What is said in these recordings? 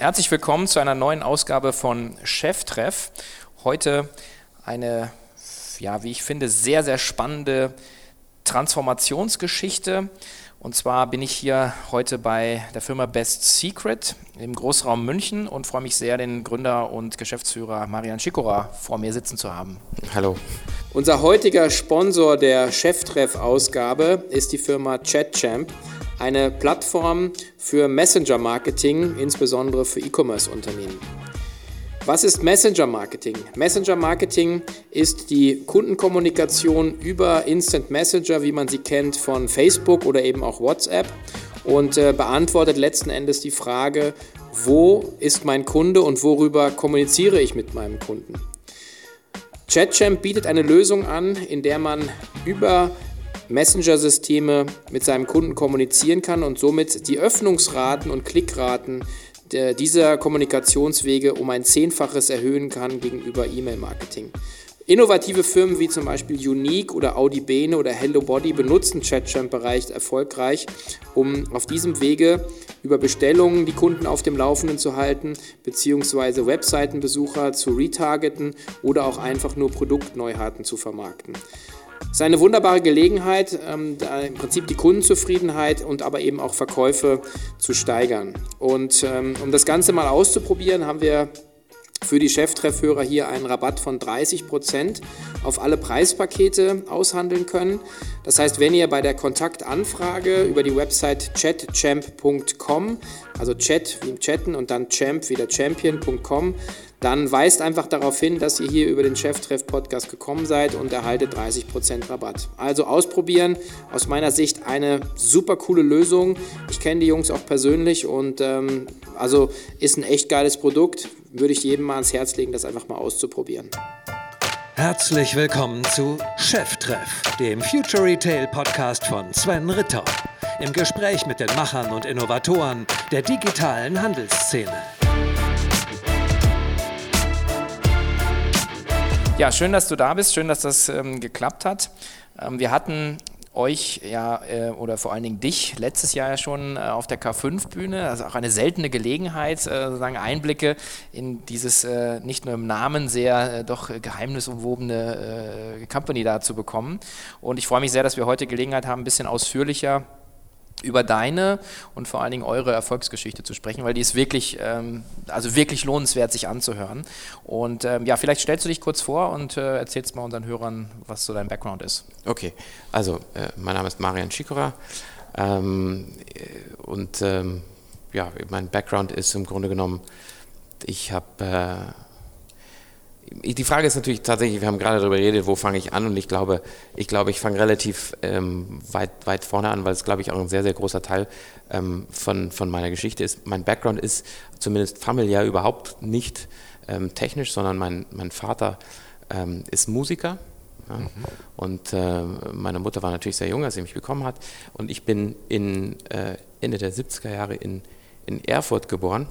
Herzlich willkommen zu einer neuen Ausgabe von Cheftreff. Heute eine, ja, wie ich finde, sehr, sehr spannende Transformationsgeschichte. Und zwar bin ich hier heute bei der Firma Best Secret im Großraum München und freue mich sehr, den Gründer und Geschäftsführer Marian Schikora vor mir sitzen zu haben. Hallo. Unser heutiger Sponsor der Cheftreff-Ausgabe ist die Firma ChatChamp eine Plattform für Messenger-Marketing, insbesondere für E-Commerce-Unternehmen. Was ist Messenger-Marketing? Messenger-Marketing ist die Kundenkommunikation über Instant Messenger, wie man sie kennt von Facebook oder eben auch WhatsApp und äh, beantwortet letzten Endes die Frage, wo ist mein Kunde und worüber kommuniziere ich mit meinem Kunden? ChatChamp bietet eine Lösung an, in der man über Messenger-Systeme mit seinem Kunden kommunizieren kann und somit die Öffnungsraten und Klickraten dieser Kommunikationswege um ein Zehnfaches erhöhen kann gegenüber E-Mail-Marketing. Innovative Firmen wie zum Beispiel Unique oder Audibene oder HelloBody benutzen ChatChamp-Bereich erfolgreich, um auf diesem Wege über Bestellungen die Kunden auf dem Laufenden zu halten, beziehungsweise Webseitenbesucher zu retargeten oder auch einfach nur Produktneuheiten zu vermarkten. Es ist eine wunderbare Gelegenheit, ähm, im Prinzip die Kundenzufriedenheit und aber eben auch Verkäufe zu steigern. Und ähm, um das Ganze mal auszuprobieren, haben wir für die Cheftreffhörer hier einen Rabatt von 30% auf alle Preispakete aushandeln können. Das heißt, wenn ihr bei der Kontaktanfrage über die Website chatchamp.com, also Chat wie im Chatten und dann Champ wie der Champion.com, dann weist einfach darauf hin, dass ihr hier über den Cheftreff-Podcast gekommen seid und erhaltet 30% Rabatt. Also ausprobieren, aus meiner Sicht eine super coole Lösung. Ich kenne die Jungs auch persönlich und ähm, also ist ein echt geiles Produkt. Würde ich jedem mal ans Herz legen, das einfach mal auszuprobieren. Herzlich willkommen zu Cheftreff, dem Future Retail Podcast von Sven Ritter. Im Gespräch mit den Machern und Innovatoren der digitalen Handelsszene. Ja, schön, dass du da bist. Schön, dass das ähm, geklappt hat. Ähm, wir hatten euch ja äh, oder vor allen Dingen dich letztes Jahr ja schon äh, auf der K5-Bühne, also auch eine seltene Gelegenheit, äh, sozusagen Einblicke in dieses äh, nicht nur im Namen sehr äh, doch geheimnisumwobene äh, Company da zu bekommen. Und ich freue mich sehr, dass wir heute Gelegenheit haben, ein bisschen ausführlicher über deine und vor allen Dingen eure Erfolgsgeschichte zu sprechen, weil die ist wirklich, ähm, also wirklich lohnenswert, sich anzuhören. Und ähm, ja, vielleicht stellst du dich kurz vor und äh, erzählst mal unseren Hörern, was so dein Background ist. Okay, also äh, mein Name ist Marian Schikora ähm, und ähm, ja, mein Background ist im Grunde genommen, ich habe äh, die Frage ist natürlich tatsächlich, wir haben gerade darüber geredet, wo fange ich an und ich glaube, ich glaube, ich fange relativ ähm, weit, weit vorne an, weil es, glaube ich, auch ein sehr, sehr großer Teil ähm, von, von meiner Geschichte ist. Mein Background ist zumindest familiär überhaupt nicht ähm, technisch, sondern mein, mein Vater ähm, ist Musiker. Ja? Mhm. Und äh, meine Mutter war natürlich sehr jung, als sie mich bekommen hat. Und ich bin in, äh, Ende der 70er Jahre in, in Erfurt geboren.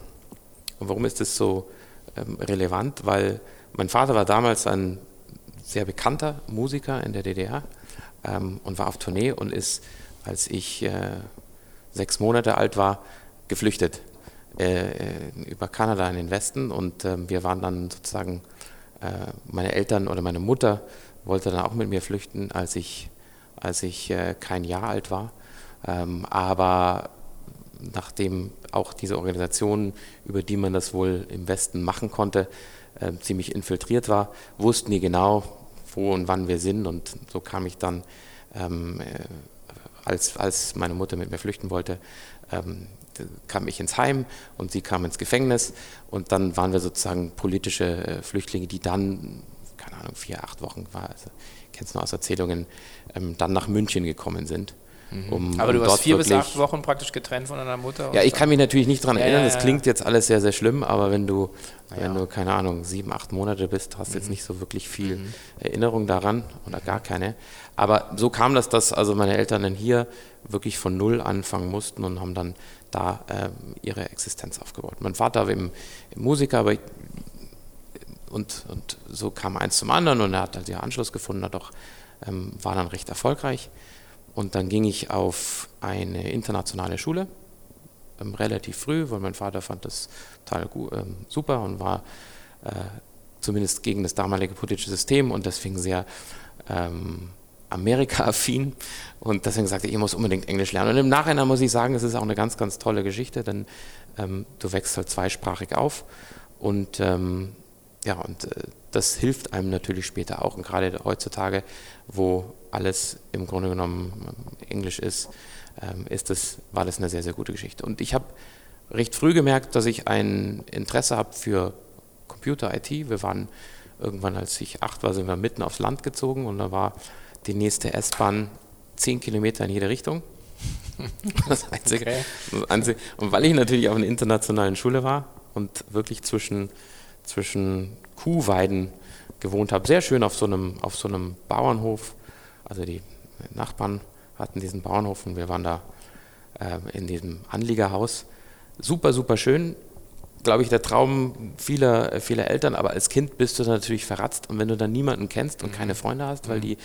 Und warum ist das so ähm, relevant? Weil mein Vater war damals ein sehr bekannter Musiker in der DDR ähm, und war auf Tournee und ist, als ich äh, sechs Monate alt war, geflüchtet äh, über Kanada in den Westen und äh, wir waren dann sozusagen, äh, meine Eltern oder meine Mutter wollte dann auch mit mir flüchten, als ich, als ich äh, kein Jahr alt war. Ähm, aber nachdem auch diese Organisation, über die man das wohl im Westen machen konnte, äh, ziemlich infiltriert war, wussten die genau, wo und wann wir sind. Und so kam ich dann, ähm, äh, als, als meine Mutter mit mir flüchten wollte, ähm, kam ich ins Heim und sie kam ins Gefängnis. Und dann waren wir sozusagen politische äh, Flüchtlinge, die dann, keine Ahnung, vier, acht Wochen war, also, kennst du noch aus Erzählungen, ähm, dann nach München gekommen sind. Mhm. Um, Aber du um warst vier bis acht Wochen praktisch getrennt von deiner Mutter? Ja, ich kann mich natürlich nicht daran ja, erinnern, das klingt jetzt alles sehr, sehr schlimm, aber wenn du, ja. wenn du, keine Ahnung, sieben, acht Monate bist, hast du mhm. jetzt nicht so wirklich viel mhm. Erinnerung daran oder gar keine. Aber so kam das, dass also meine Eltern dann hier wirklich von Null anfangen mussten und haben dann da äh, ihre Existenz aufgebaut. Mein Vater war eben Musiker, aber ich, und, und so kam eins zum anderen und er hat halt ihren Anschluss gefunden, hat auch, ähm, war dann recht erfolgreich. Und dann ging ich auf eine internationale Schule ähm, relativ früh, weil mein Vater fand das total gut, ähm, super und war äh, zumindest gegen das damalige politische System und deswegen sehr ähm, Amerika-affin und deswegen sagte ich, ich muss unbedingt Englisch lernen. Und im Nachhinein muss ich sagen, es ist auch eine ganz, ganz tolle Geschichte, denn ähm, du wächst halt zweisprachig auf und ähm, ja, und äh, das hilft einem natürlich später auch. Und gerade heutzutage, wo alles im Grunde genommen ähm, Englisch ist, ähm, ist das, war das eine sehr, sehr gute Geschichte. Und ich habe recht früh gemerkt, dass ich ein Interesse habe für Computer-IT. Wir waren irgendwann, als ich acht war, sind wir mitten aufs Land gezogen und da war die nächste S-Bahn zehn Kilometer in jede Richtung. Das einzige, okay. das einzige. Und weil ich natürlich auf einer internationalen Schule war und wirklich zwischen, zwischen Kuhweiden gewohnt habe, sehr schön auf so einem, auf so einem Bauernhof. Also die Nachbarn hatten diesen Bauernhof und wir waren da äh, in diesem Anliegerhaus. Super, super schön. Glaube ich, der Traum vieler, vieler Eltern, aber als Kind bist du natürlich verratzt und wenn du dann niemanden kennst und mhm. keine Freunde hast, weil mhm. die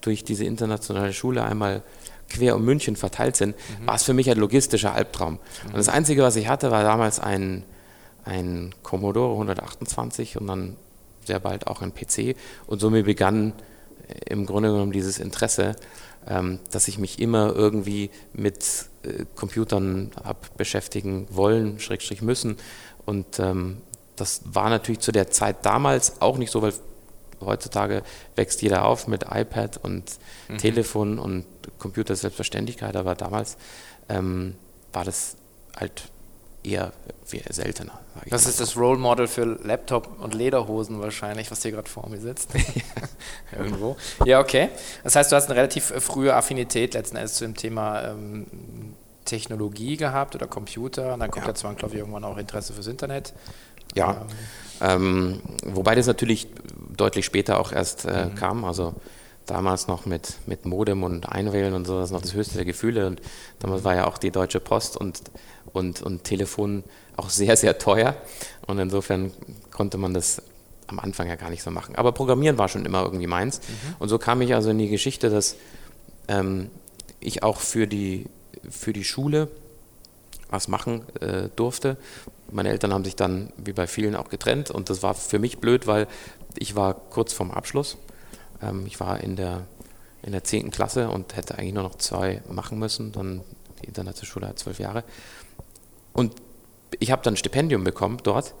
durch diese internationale Schule einmal quer um München verteilt sind, mhm. war es für mich ein logistischer Albtraum. Und das Einzige, was ich hatte, war damals ein, ein Commodore 128 und dann sehr bald auch ein PC. Und somit begann äh, im Grunde genommen dieses Interesse, ähm, dass ich mich immer irgendwie mit äh, Computern habe beschäftigen wollen, Schrägstrich müssen. Und ähm, das war natürlich zu der Zeit damals auch nicht so, weil heutzutage wächst jeder auf mit iPad und mhm. Telefon und Computer Selbstverständlichkeit, aber damals ähm, war das halt eher seltener. Das ist das Role Model für Laptop und Lederhosen wahrscheinlich, was hier gerade vor mir sitzt. Irgendwo. Ja, okay. Das heißt, du hast eine relativ frühe Affinität letzten Endes zu dem Thema ähm, Technologie gehabt oder Computer. Und dann kommt ja, ja zwangsläufig irgendwann auch Interesse fürs Internet. Ja. Ähm, wobei das natürlich deutlich später auch erst äh, mhm. kam. Also damals noch mit, mit Modem und Einwählen und so, das ist noch das höchste der Gefühle. Und damals war ja auch die Deutsche Post und, und, und Telefon auch sehr, sehr teuer. Und insofern konnte man das am Anfang ja gar nicht so machen. Aber Programmieren war schon immer irgendwie meins. Mhm. Und so kam ich also in die Geschichte, dass ähm, ich auch für die, für die Schule was machen äh, durfte. Meine Eltern haben sich dann, wie bei vielen, auch getrennt und das war für mich blöd, weil ich war kurz vorm Abschluss ähm, ich war in der, in der 10. Klasse und hätte eigentlich nur noch zwei machen müssen. Dann die Internatsschule hat zwölf Jahre. Und ich habe dann ein Stipendium bekommen dort.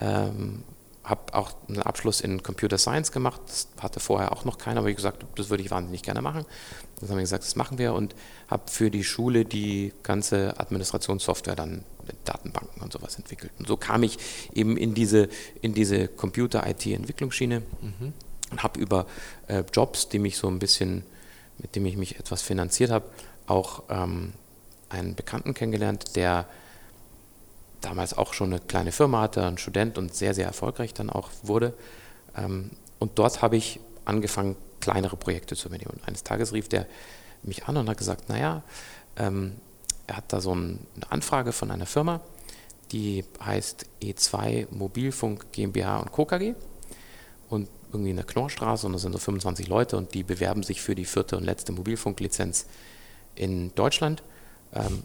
Ähm, habe auch einen Abschluss in Computer Science gemacht. Das hatte vorher auch noch keiner, aber ich gesagt, das würde ich wahnsinnig gerne machen. Dann haben wir gesagt, das machen wir und habe für die Schule die ganze Administrationssoftware dann mit Datenbanken und sowas entwickelt. Und so kam ich eben in diese, in diese Computer-IT-Entwicklungsschiene. Mhm und habe über äh, Jobs, die mich so ein bisschen, mit dem ich mich etwas finanziert habe, auch ähm, einen Bekannten kennengelernt, der damals auch schon eine kleine Firma hatte, ein Student und sehr, sehr erfolgreich dann auch wurde. Ähm, und dort habe ich angefangen, kleinere Projekte zu übernehmen. Und eines Tages rief der mich an und hat gesagt, naja, ähm, er hat da so ein, eine Anfrage von einer Firma, die heißt E2 Mobilfunk GmbH und Co. KG. Und irgendwie in der Knorrstraße und da sind so 25 Leute und die bewerben sich für die vierte und letzte Mobilfunklizenz in Deutschland. Ähm,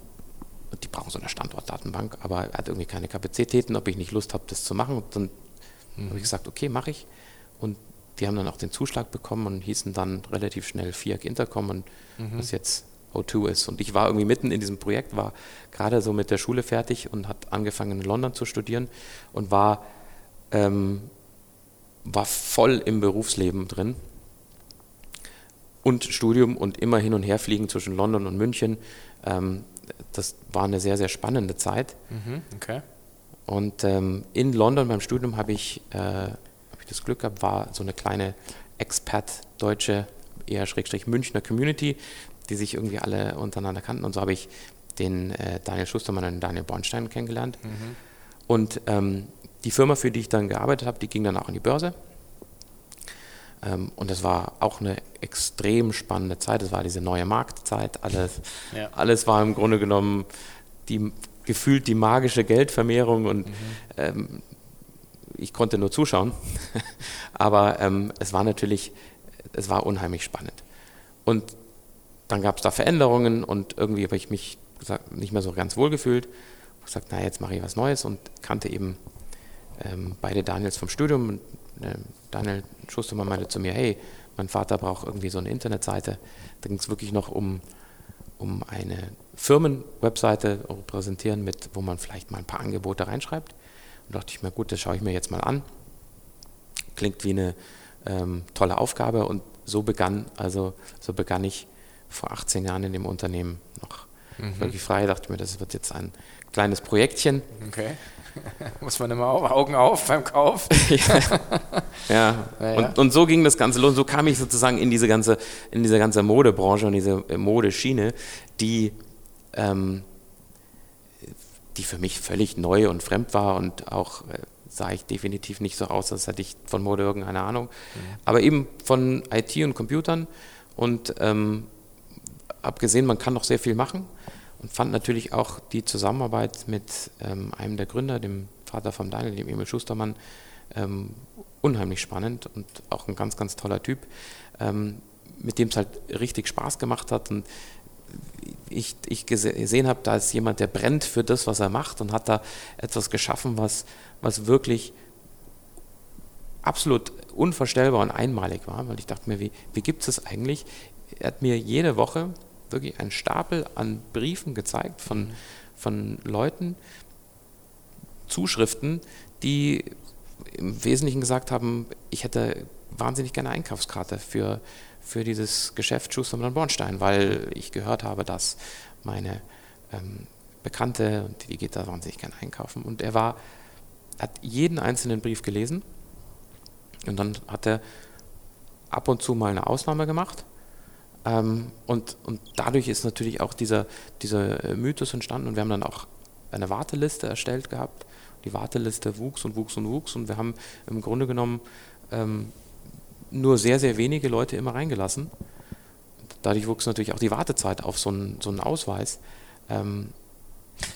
die brauchen so eine Standortdatenbank, aber er hat irgendwie keine Kapazitäten, ob ich nicht Lust habe, das zu machen. Und dann mhm. habe ich gesagt, okay, mache ich. Und die haben dann auch den Zuschlag bekommen und hießen dann relativ schnell FIAC Intercom und mhm. was jetzt O2 ist. Und ich war irgendwie mitten in diesem Projekt, war gerade so mit der Schule fertig und hat angefangen in London zu studieren und war ähm, war voll im Berufsleben drin und Studium und immer hin und her fliegen zwischen London und München. Ähm, das war eine sehr, sehr spannende Zeit. Mhm, okay. Und ähm, in London beim Studium habe ich, äh, hab ich das Glück gehabt, war so eine kleine Expat-deutsche, eher Schrägstrich Münchner Community, die sich irgendwie alle untereinander kannten. Und so habe ich den äh, Daniel Schustermann und den Daniel Bornstein kennengelernt. Mhm. Und ähm, die Firma, für die ich dann gearbeitet habe, die ging dann auch an die Börse. Ähm, und das war auch eine extrem spannende Zeit. Es war diese neue Marktzeit. Alles, ja. alles war im Grunde genommen die, gefühlt die magische Geldvermehrung und mhm. ähm, ich konnte nur zuschauen. Aber ähm, es war natürlich, es war unheimlich spannend. Und dann gab es da Veränderungen und irgendwie habe ich mich nicht mehr so ganz wohl gefühlt gesagt, na jetzt mache ich was Neues und kannte eben ähm, beide Daniels vom Studium. Und, äh, Daniel Schustermann meinte zu mir, hey, mein Vater braucht irgendwie so eine Internetseite. Da ging es wirklich noch um, um eine Firmenwebseite präsentieren, mit, wo man vielleicht mal ein paar Angebote reinschreibt. Und dachte ich mir, gut, das schaue ich mir jetzt mal an. Klingt wie eine ähm, tolle Aufgabe und so begann, also so begann ich vor 18 Jahren in dem Unternehmen noch mhm. wirklich frei. Ich dachte mir, das wird jetzt ein kleines Projektchen. Okay. Muss man immer auf, Augen auf beim Kauf. ja. ja. Und, und, so ging das Ganze los. So kam ich sozusagen in diese ganze, in diese ganze Modebranche und diese Modeschiene, die, ähm, die für mich völlig neu und fremd war und auch äh, sah ich definitiv nicht so aus, als hätte ich von Mode irgendeine Ahnung. Mhm. Aber eben von IT und Computern und ähm, habe gesehen, man kann noch sehr viel machen und fand natürlich auch die Zusammenarbeit mit ähm, einem der Gründer, dem Vater von Daniel, dem Emil Schustermann, ähm, unheimlich spannend und auch ein ganz, ganz toller Typ, ähm, mit dem es halt richtig Spaß gemacht hat und ich, ich gesehen habe, da ist jemand, der brennt für das, was er macht und hat da etwas geschaffen, was, was wirklich absolut unvorstellbar und einmalig war, weil ich dachte mir, wie, wie gibt es das eigentlich? Er hat mir jede Woche wirklich einen Stapel an Briefen gezeigt von, von Leuten, Zuschriften, die im Wesentlichen gesagt haben, ich hätte wahnsinnig gerne Einkaufskarte für, für dieses Geschäft Schustermann und Bornstein, weil ich gehört habe, dass meine ähm, Bekannte, die geht da wahnsinnig gerne einkaufen. Und er war, hat jeden einzelnen Brief gelesen und dann hat er ab und zu mal eine Ausnahme gemacht ähm, und, und dadurch ist natürlich auch dieser, dieser äh, Mythos entstanden und wir haben dann auch eine Warteliste erstellt gehabt. Die Warteliste wuchs und wuchs und wuchs und wir haben im Grunde genommen ähm, nur sehr, sehr wenige Leute immer reingelassen. Dadurch wuchs natürlich auch die Wartezeit auf so einen, so einen Ausweis. Ähm,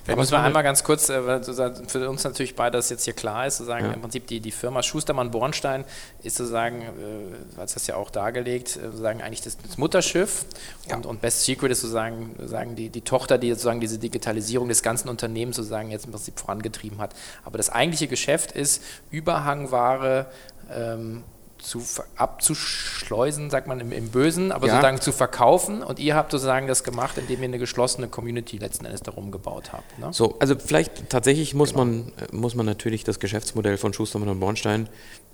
Vielleicht muss man einmal ganz kurz, äh, für uns natürlich beide das jetzt hier klar ist, sozusagen ja. im Prinzip die, die Firma Schustermann-Bornstein ist sozusagen, äh, als das ja auch dargelegt, äh, sozusagen eigentlich das, das Mutterschiff ja. und, und, Best Secret ist sozusagen, sozusagen die, die Tochter, die sozusagen diese Digitalisierung des ganzen Unternehmens sozusagen jetzt im Prinzip vorangetrieben hat. Aber das eigentliche Geschäft ist Überhangware, ähm, zu abzuschleusen, sagt man im, im Bösen, aber ja. sozusagen zu verkaufen. Und ihr habt sozusagen das gemacht, indem ihr eine geschlossene Community letzten Endes darum gebaut habt. Ne? So, also vielleicht tatsächlich muss, genau. man, muss man natürlich das Geschäftsmodell von Schustermann und Bornstein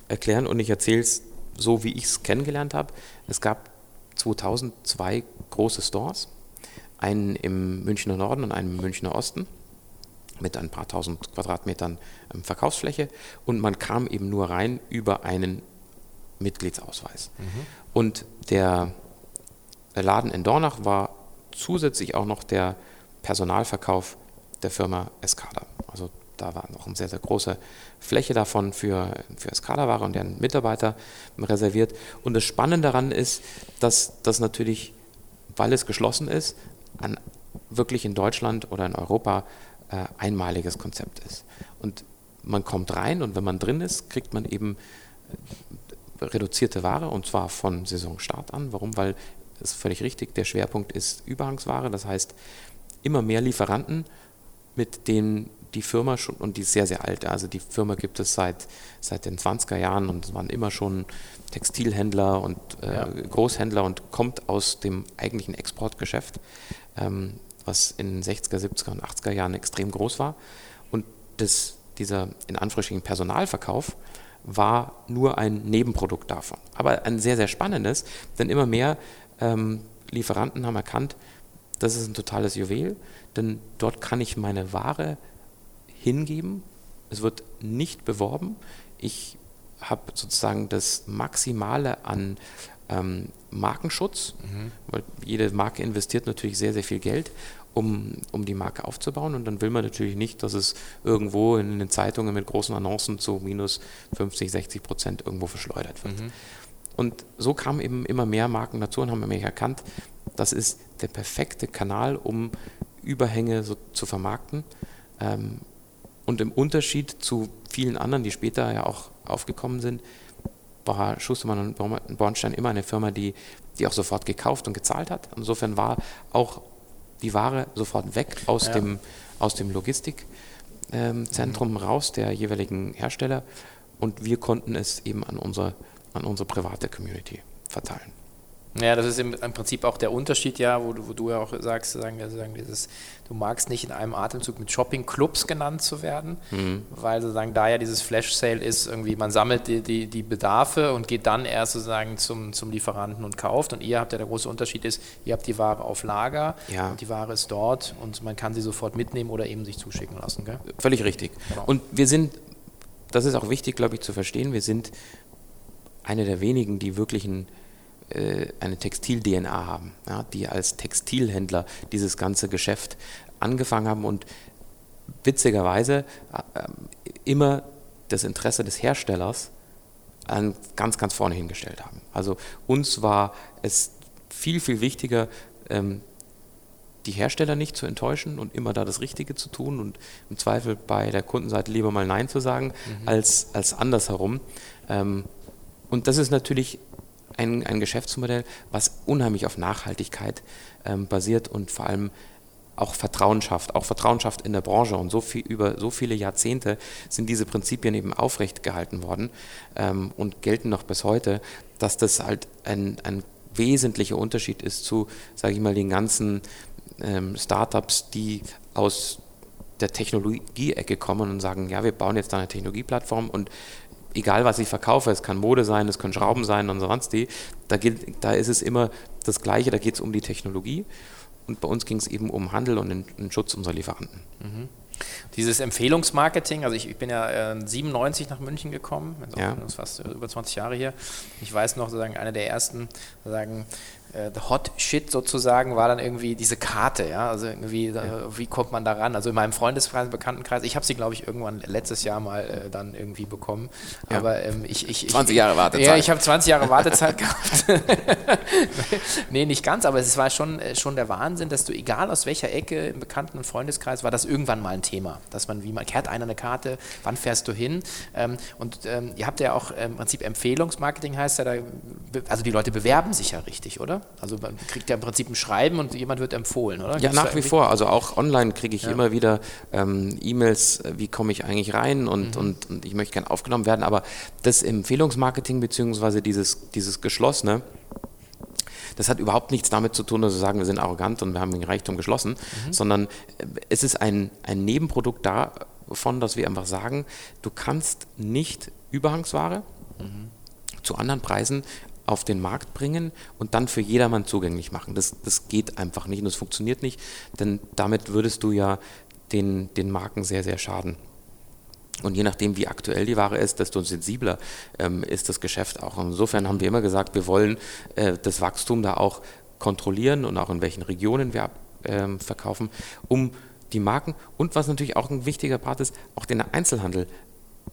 erklären und ich erzähle es so, wie ich es kennengelernt habe. Es gab 2000 zwei große Stores, einen im Münchner Norden und einen im Münchner Osten mit ein paar tausend Quadratmetern ähm, Verkaufsfläche und man kam eben nur rein über einen Mitgliedsausweis. Mhm. Und der Laden in Dornach war zusätzlich auch noch der Personalverkauf der Firma Escada. Also da war noch eine sehr, sehr große Fläche davon für, für Escada-Ware und deren Mitarbeiter reserviert. Und das Spannende daran ist, dass das natürlich, weil es geschlossen ist, ein wirklich in Deutschland oder in Europa äh, einmaliges Konzept ist. Und man kommt rein und wenn man drin ist, kriegt man eben reduzierte Ware und zwar von Saisonstart an. Warum? Weil es ist völlig richtig, der Schwerpunkt ist Überhangsware, das heißt immer mehr Lieferanten, mit denen die Firma schon, und die ist sehr, sehr alt, also die Firma gibt es seit, seit den 20er Jahren und es waren immer schon Textilhändler und äh, ja. Großhändler und kommt aus dem eigentlichen Exportgeschäft, ähm, was in den 60er, 70er und 80er Jahren extrem groß war. Und das, dieser in Anführungsstrichen Personalverkauf war nur ein Nebenprodukt davon. Aber ein sehr, sehr spannendes, denn immer mehr ähm, Lieferanten haben erkannt, das ist ein totales Juwel, denn dort kann ich meine Ware hingeben. Es wird nicht beworben. Ich habe sozusagen das Maximale an ähm, Markenschutz, mhm. weil jede Marke investiert natürlich sehr, sehr viel Geld um, um die Marke aufzubauen. Und dann will man natürlich nicht, dass es irgendwo in den Zeitungen mit großen Annoncen zu minus 50, 60 Prozent irgendwo verschleudert wird. Mhm. Und so kamen eben immer mehr Marken dazu und haben nämlich erkannt, das ist der perfekte Kanal, um Überhänge so zu vermarkten. Ähm, und im Unterschied zu vielen anderen, die später ja auch aufgekommen sind, war Schustermann und Bornstein immer eine Firma, die, die auch sofort gekauft und gezahlt hat. Insofern war auch die Ware sofort weg aus, ja. dem, aus dem Logistikzentrum ähm, raus der jeweiligen Hersteller und wir konnten es eben an unsere, an unsere private Community verteilen. Ja, das ist im, im, Prinzip auch der Unterschied, ja, wo, wo du ja auch sagst, sagen, sagen dieses, du magst nicht in einem Atemzug mit Shopping-Clubs genannt zu werden, mhm. weil sozusagen da ja dieses Flash-Sale ist, irgendwie man sammelt die, die, die Bedarfe und geht dann erst sozusagen zum, zum Lieferanten und kauft. Und ihr habt ja der große Unterschied ist, ihr habt die Ware auf Lager ja. und die Ware ist dort und man kann sie sofort mitnehmen oder eben sich zuschicken lassen. Gell? Völlig richtig. Genau. Und wir sind, das ist auch wichtig, glaube ich, zu verstehen, wir sind eine der wenigen, die wirklichen äh, eine Textil-DNA haben, ja, die als Textilhändler dieses ganze Geschäft angefangen haben und witzigerweise äh, immer das Interesse des Herstellers an ganz, ganz vorne hingestellt haben. Also uns war es viel, viel wichtiger, ähm, die Hersteller nicht zu enttäuschen und immer da das Richtige zu tun und im Zweifel bei der Kundenseite lieber mal Nein zu sagen, mhm. als, als andersherum. Ähm, und das ist natürlich ein, ein Geschäftsmodell, was unheimlich auf Nachhaltigkeit ähm, basiert und vor allem auch Vertrauen schafft, auch Vertrauen schafft in der Branche. Und so viel, über so viele Jahrzehnte sind diese Prinzipien eben aufrecht gehalten worden ähm, und gelten noch bis heute, dass das halt ein, ein wesentlicher Unterschied ist zu, sage ich mal, den ganzen ähm, Startups, die aus der Technologie-Ecke kommen und sagen, ja, wir bauen jetzt da eine Technologieplattform und egal was ich verkaufe, es kann Mode sein, es können Schrauben sein und sonst die, da, geht, da ist es immer das Gleiche, da geht es um die Technologie und bei uns ging es eben um Handel und den, den Schutz unserer Lieferanten. Mhm. Dieses Empfehlungsmarketing, also ich, ich bin ja äh, 97 nach München gekommen, also ja. fast über 20 Jahre hier. Ich weiß noch, sozusagen einer der ersten sozusagen äh, the Hot Shit sozusagen war dann irgendwie diese Karte, ja, also irgendwie, ja. Äh, wie kommt man da ran? Also in meinem Freundeskreis, Bekanntenkreis, ich habe sie, glaube ich, irgendwann letztes Jahr mal äh, dann irgendwie bekommen, ja. aber ähm, ich, ich, 20 Jahre Wartezeit. Ja, ich habe 20 Jahre Wartezeit gehabt. nee, nicht ganz, aber es war schon, äh, schon der Wahnsinn, dass du, egal aus welcher Ecke im Bekannten- und Freundeskreis, war das irgendwann mal ein Thema, dass man, wie man, kehrt einer eine Karte, wann fährst du hin? Ähm, und ähm, ihr habt ja auch im Prinzip Empfehlungsmarketing heißt ja, da, also die Leute bewerben sich ja richtig, oder? Also man kriegt ja im Prinzip ein Schreiben und jemand wird empfohlen, oder? Ja, nach wie vor. Also auch online kriege ich ja. immer wieder ähm, E-Mails, äh, wie komme ich eigentlich rein und, mhm. und, und ich möchte gerne aufgenommen werden. Aber das Empfehlungsmarketing beziehungsweise dieses, dieses Geschlossene, das hat überhaupt nichts damit zu tun, dass wir sagen, wir sind arrogant und wir haben den Reichtum geschlossen, mhm. sondern äh, es ist ein, ein Nebenprodukt davon, dass wir einfach sagen, du kannst nicht Überhangsware mhm. zu anderen Preisen auf den Markt bringen und dann für jedermann zugänglich machen. Das, das geht einfach nicht und das funktioniert nicht, denn damit würdest du ja den, den Marken sehr, sehr schaden. Und je nachdem, wie aktuell die Ware ist, desto sensibler ähm, ist das Geschäft auch. Insofern haben wir immer gesagt, wir wollen äh, das Wachstum da auch kontrollieren und auch in welchen Regionen wir ähm, verkaufen, um die Marken und was natürlich auch ein wichtiger Part ist, auch den Einzelhandel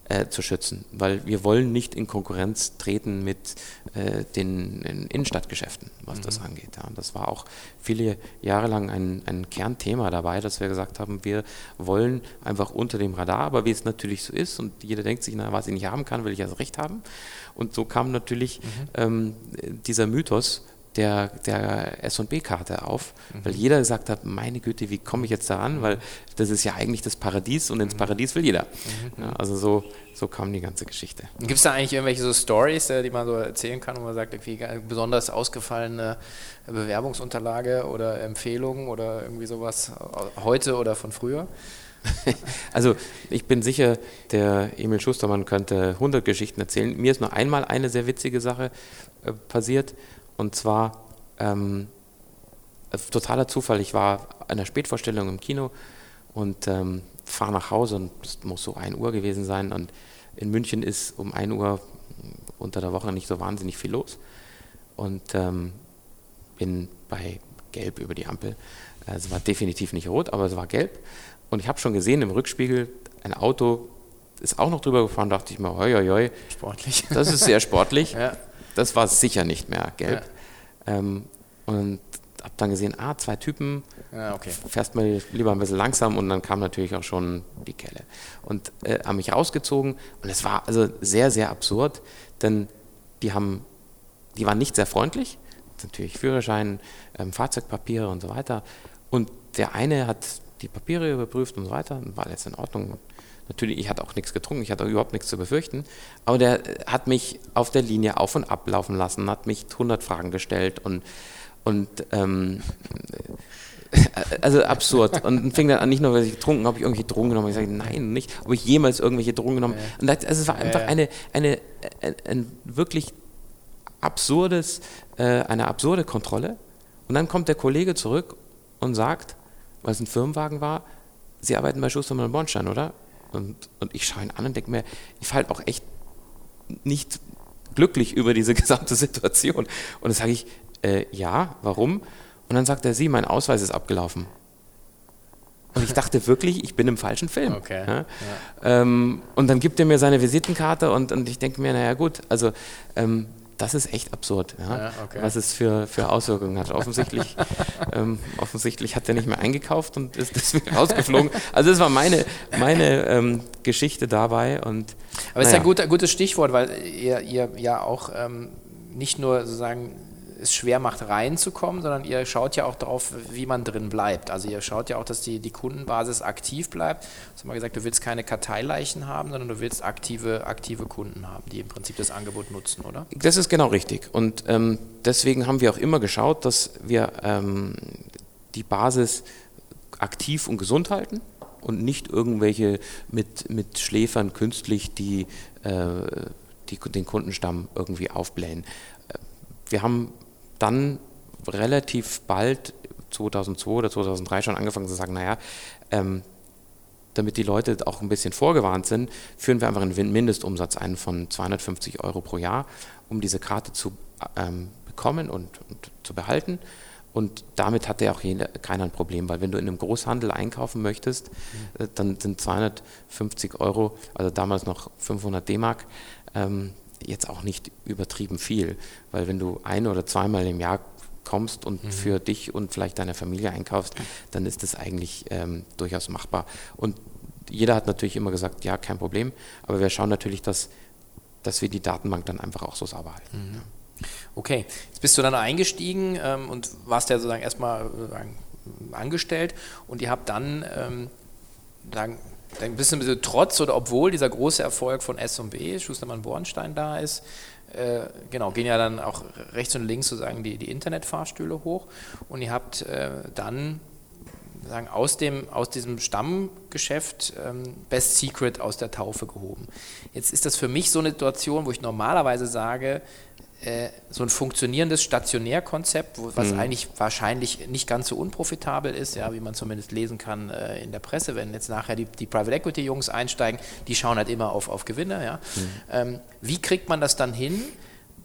äh, zu schützen, weil wir wollen nicht in Konkurrenz treten mit äh, den Innenstadtgeschäften, was mhm. das angeht. Ja. Und das war auch viele Jahre lang ein, ein Kernthema dabei, dass wir gesagt haben, wir wollen einfach unter dem Radar, aber wie es natürlich so ist und jeder denkt sich, na, was ich nicht haben kann, will ich also recht haben. Und so kam natürlich mhm. ähm, dieser Mythos, der, der S&B-Karte auf, mhm. weil jeder gesagt hat, meine Güte, wie komme ich jetzt daran, weil das ist ja eigentlich das Paradies und ins mhm. Paradies will jeder. Mhm. Ja, also so, so kam die ganze Geschichte. Gibt es da eigentlich irgendwelche so Stories, äh, die man so erzählen kann, wo man sagt, irgendwie besonders ausgefallene Bewerbungsunterlage oder Empfehlungen oder irgendwie sowas heute oder von früher? Also ich bin sicher, der Emil Schustermann könnte 100 Geschichten erzählen. Mir ist nur einmal eine sehr witzige Sache äh, passiert. Und zwar ähm, totaler Zufall. Ich war an der Spätvorstellung im Kino und ähm, fahre nach Hause und es muss so 1 Uhr gewesen sein. Und in München ist um 1 Uhr unter der Woche nicht so wahnsinnig viel los. Und ähm, bin bei Gelb über die Ampel. Es war definitiv nicht rot, aber es war gelb. Und ich habe schon gesehen im Rückspiegel, ein Auto ist auch noch drüber gefahren, dachte ich mir, hoi, hoi, hoi. Sportlich. Das ist sehr sportlich. ja. Das war sicher nicht mehr gelb. Ja. Ähm, und habe dann gesehen, ah, zwei Typen, ja, okay. fährst mal lieber ein bisschen langsam und dann kam natürlich auch schon die Kelle. Und äh, haben mich rausgezogen und es war also sehr, sehr absurd, denn die haben, die waren nicht sehr freundlich, natürlich Führerschein, ähm, Fahrzeugpapiere und so weiter. Und der eine hat die Papiere überprüft und so weiter, war alles in Ordnung. Natürlich, ich hatte auch nichts getrunken, ich hatte überhaupt nichts zu befürchten. Aber der hat mich auf der Linie auf und ab laufen lassen, hat mich 100 Fragen gestellt und, und ähm, also absurd. Und fing dann an, nicht nur, weil ich getrunken habe, ich irgendwelche Drogen genommen. Ich sage, nein, nicht. Ob ich jemals irgendwelche Drogen genommen habe. Und das, also es war einfach eine, eine, ein, ein wirklich absurdes, äh, eine absurde Kontrolle. Und dann kommt der Kollege zurück und sagt, weil es ein Firmenwagen war, Sie arbeiten bei Schustermann und Bornstein, oder? Und, und ich schaue ihn an und denke mir, ich falle auch echt nicht glücklich über diese gesamte Situation. Und dann sage ich, äh, ja, warum? Und dann sagt er, Sie, mein Ausweis ist abgelaufen. Und ich dachte wirklich, ich bin im falschen Film. Okay. Ja? Ja. Ähm, und dann gibt er mir seine Visitenkarte und, und ich denke mir, naja gut, also ähm, das ist echt absurd, ja? okay. was es für, für Auswirkungen hat. Offensichtlich, ähm, offensichtlich hat er nicht mehr eingekauft und ist deswegen rausgeflogen. Also das war meine, meine ähm, Geschichte dabei. Und, Aber es naja. ist ein guter, gutes Stichwort, weil ihr, ihr ja auch ähm, nicht nur sozusagen es schwer macht, reinzukommen, sondern ihr schaut ja auch darauf, wie man drin bleibt. Also ihr schaut ja auch, dass die, die Kundenbasis aktiv bleibt. Du hast mal gesagt, du willst keine Karteileichen haben, sondern du willst aktive, aktive Kunden haben, die im Prinzip das Angebot nutzen, oder? Das ist genau richtig. Und ähm, deswegen haben wir auch immer geschaut, dass wir ähm, die Basis aktiv und gesund halten und nicht irgendwelche mit, mit Schläfern künstlich die, äh, die den Kundenstamm irgendwie aufblähen. Äh, wir haben dann relativ bald, 2002 oder 2003 schon angefangen zu sagen, naja, ähm, damit die Leute auch ein bisschen vorgewarnt sind, führen wir einfach einen Mindestumsatz ein von 250 Euro pro Jahr, um diese Karte zu ähm, bekommen und, und, zu behalten. Und damit hatte ja auch jeder, keiner ein Problem, weil wenn du in einem Großhandel einkaufen möchtest, mhm. dann sind 250 Euro, also damals noch 500 D-Mark, ähm, jetzt auch nicht übertrieben viel, weil wenn du ein oder zweimal im Jahr kommst und mhm. für dich und vielleicht deine Familie einkaufst, dann ist das eigentlich ähm, durchaus machbar. Und jeder hat natürlich immer gesagt, ja, kein Problem, aber wir schauen natürlich, dass, dass wir die Datenbank dann einfach auch so sauber halten. Mhm. Ja. Okay, jetzt bist du dann eingestiegen ähm, und warst ja sozusagen erstmal sozusagen angestellt und ihr habt dann ähm, sagen, ein bisschen, bisschen trotz oder obwohl dieser große Erfolg von S&B, Schustermann-Bornstein da ist, äh, genau, gehen ja dann auch rechts und links sozusagen die, die Internetfahrstühle hoch und ihr habt äh, dann sagen, aus, dem, aus diesem Stammgeschäft ähm, Best Secret aus der Taufe gehoben. Jetzt ist das für mich so eine Situation, wo ich normalerweise sage, so ein funktionierendes Stationärkonzept, was mhm. eigentlich wahrscheinlich nicht ganz so unprofitabel ist, ja, wie man zumindest lesen kann äh, in der Presse, wenn jetzt nachher die, die Private Equity Jungs einsteigen, die schauen halt immer auf, auf Gewinne. Ja. Mhm. Ähm, wie kriegt man das dann hin,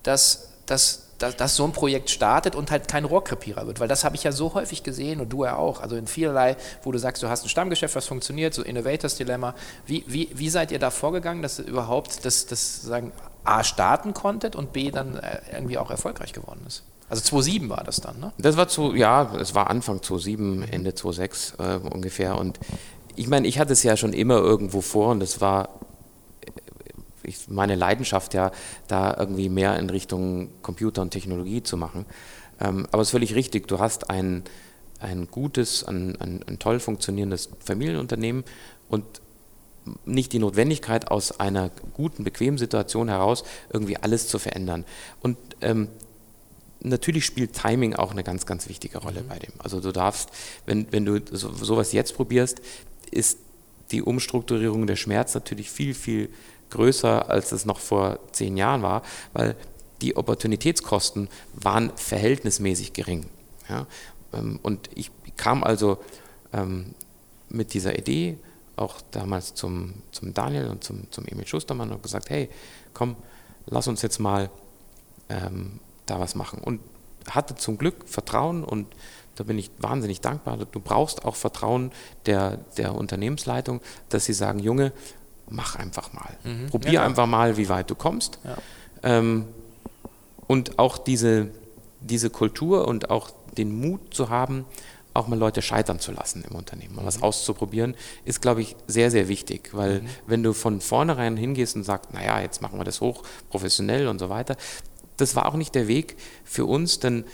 dass, dass dass, dass, so ein Projekt startet und halt kein Rohrkrepierer wird. Weil das habe ich ja so häufig gesehen und du ja auch. Also in vielerlei, wo du sagst, du hast ein Stammgeschäft, was funktioniert, so Innovators Dilemma. Wie, wie, wie seid ihr da vorgegangen, dass überhaupt das, das sagen, A starten konntet und B dann äh, irgendwie auch erfolgreich geworden ist. Also 2007 war das dann, ne? Das war zu, ja, es war Anfang 2007, Ende 2006 äh, ungefähr. Und ich meine, ich hatte es ja schon immer irgendwo vor und das war äh, ich, meine Leidenschaft ja, da irgendwie mehr in Richtung Computer und Technologie zu machen. Ähm, aber es ist völlig richtig, du hast ein, ein gutes, ein, ein, ein toll funktionierendes Familienunternehmen und nicht die Notwendigkeit, aus einer guten, bequemen Situation heraus irgendwie alles zu verändern. Und ähm, natürlich spielt Timing auch eine ganz, ganz wichtige Rolle mhm. bei dem. Also du darfst, wenn, wenn du so, sowas jetzt probierst, ist die Umstrukturierung der Schmerz natürlich viel, viel größer, als es noch vor zehn Jahren war, weil die Opportunitätskosten waren verhältnismäßig gering. Ja? Ähm, und ich kam also ähm, mit dieser Idee auch damals zum, zum Daniel und zum, zum Emil Schustermann und gesagt, hey, komm, lass uns jetzt mal ähm, da was machen. Und hatte zum Glück Vertrauen und da bin ich wahnsinnig dankbar. Du brauchst auch Vertrauen der, der Unternehmensleitung, dass sie sagen, Junge, mach einfach mal. Mhm. Probier ja, einfach mal, wie weit du kommst. Ja. Ähm, und auch diese, diese Kultur und auch den Mut zu haben, auch mal Leute scheitern zu lassen im Unternehmen, mal was mhm. auszuprobieren, ist, glaube ich, sehr, sehr wichtig, weil mhm. wenn du von vornherein hingehst und sagst, naja, jetzt machen wir das hoch, professionell und so weiter, das war auch nicht der Weg für uns, denn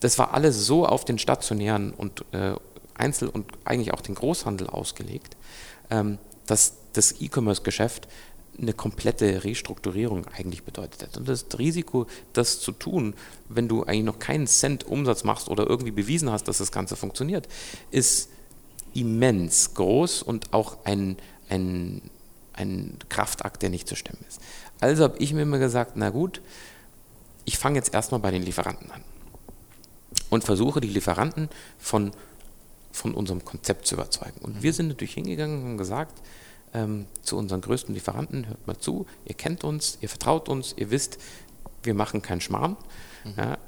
das war alles so auf den stationären und äh, Einzel- und eigentlich auch den Großhandel ausgelegt, ähm, dass das E-Commerce-Geschäft eine komplette Restrukturierung eigentlich bedeutet hat. Und das Risiko, das zu tun, wenn du eigentlich noch keinen Cent Umsatz machst oder irgendwie bewiesen hast, dass das Ganze funktioniert, ist immens groß und auch ein, ein, ein Kraftakt, der nicht zu stemmen ist. Also habe ich mir immer gesagt, na gut, ich fange jetzt erstmal bei den Lieferanten an und versuche die Lieferanten von, von unserem Konzept zu überzeugen. Und wir sind natürlich hingegangen und haben gesagt, ähm, zu unseren größten Lieferanten, hört mal zu, ihr kennt uns, ihr vertraut uns, ihr wisst, wir machen keinen Schmarrn. Mhm. Ja,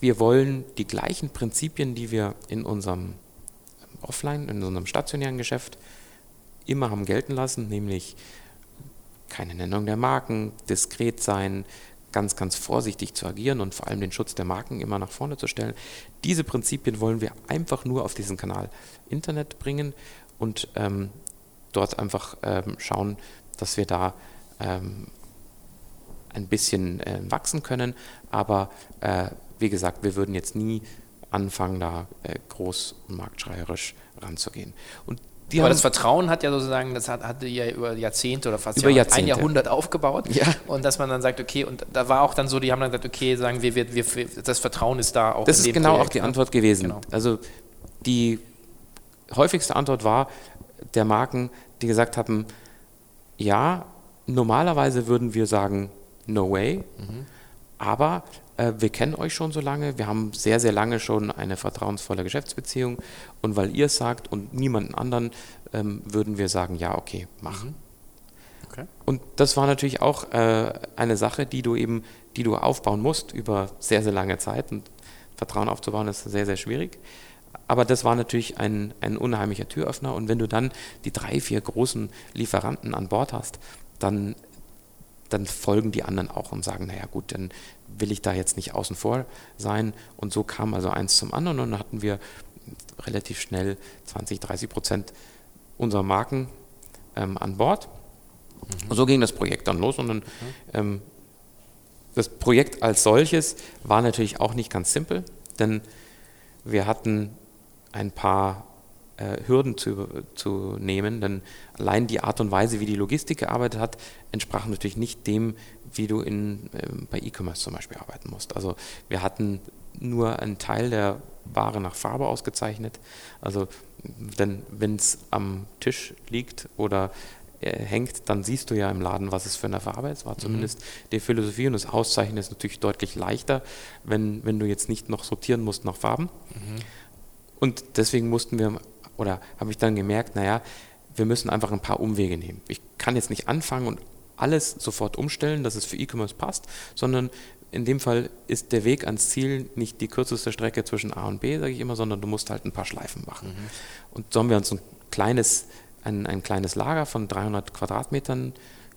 wir wollen die gleichen Prinzipien, die wir in unserem Offline, in unserem stationären Geschäft immer haben gelten lassen, nämlich keine Nennung der Marken, diskret sein, ganz, ganz vorsichtig zu agieren und vor allem den Schutz der Marken immer nach vorne zu stellen. Diese Prinzipien wollen wir einfach nur auf diesen Kanal Internet bringen und ähm, dort einfach ähm, schauen, dass wir da ähm, ein bisschen äh, wachsen können. Aber äh, wie gesagt, wir würden jetzt nie anfangen, da äh, groß und marktschreierisch ranzugehen. Und die Aber das Vertrauen hat ja sozusagen, das hat, hatte ja über Jahrzehnte oder fast über Jahrzehnte. ein Jahrhundert aufgebaut. Ja. Und dass man dann sagt, okay, und da war auch dann so, die haben dann gesagt, okay, sagen wir, wir, wir das Vertrauen ist da auch. Das ist genau Projekt, auch die ne? Antwort gewesen. Genau. Also die häufigste Antwort war der Marken, die gesagt haben, ja, normalerweise würden wir sagen, no way, mhm. aber äh, wir kennen euch schon so lange, wir haben sehr, sehr lange schon eine vertrauensvolle Geschäftsbeziehung und weil ihr es sagt und niemanden anderen, ähm, würden wir sagen, ja, okay, mach. Mhm. Okay. Und das war natürlich auch äh, eine Sache, die du eben, die du aufbauen musst über sehr, sehr lange Zeit und Vertrauen aufzubauen ist sehr, sehr schwierig. Aber das war natürlich ein, ein unheimlicher Türöffner und wenn du dann die drei, vier großen Lieferanten an Bord hast, dann dann folgen die anderen auch und sagen, naja gut, dann will ich da jetzt nicht außen vor sein. Und so kam also eins zum anderen und dann hatten wir relativ schnell 20, 30 Prozent unserer Marken ähm, an Bord. Mhm. Und so ging das Projekt dann los und dann, mhm. ähm, das Projekt als solches war natürlich auch nicht ganz simpel, denn wir hatten ein paar äh, Hürden zu, zu nehmen, denn allein die Art und Weise, wie die Logistik gearbeitet hat, entsprach natürlich nicht dem, wie du in, äh, bei E-Commerce zum Beispiel arbeiten musst. Also wir hatten nur einen Teil der Ware nach Farbe ausgezeichnet. Also denn wenn es am Tisch liegt oder äh, hängt, dann siehst du ja im Laden, was es für eine Farbe ist. War mhm. zumindest mhm. die Philosophie und das Auszeichnen ist natürlich deutlich leichter, wenn, wenn du jetzt nicht noch sortieren musst nach Farben. Mhm. Und deswegen mussten wir oder habe ich dann gemerkt, naja, wir müssen einfach ein paar Umwege nehmen. Ich kann jetzt nicht anfangen und alles sofort umstellen, dass es für E-Commerce passt, sondern in dem Fall ist der Weg ans Ziel nicht die kürzeste Strecke zwischen A und B, sage ich immer, sondern du musst halt ein paar Schleifen machen. Mhm. Und so haben wir uns ein kleines, ein, ein kleines Lager von 300 Quadratmetern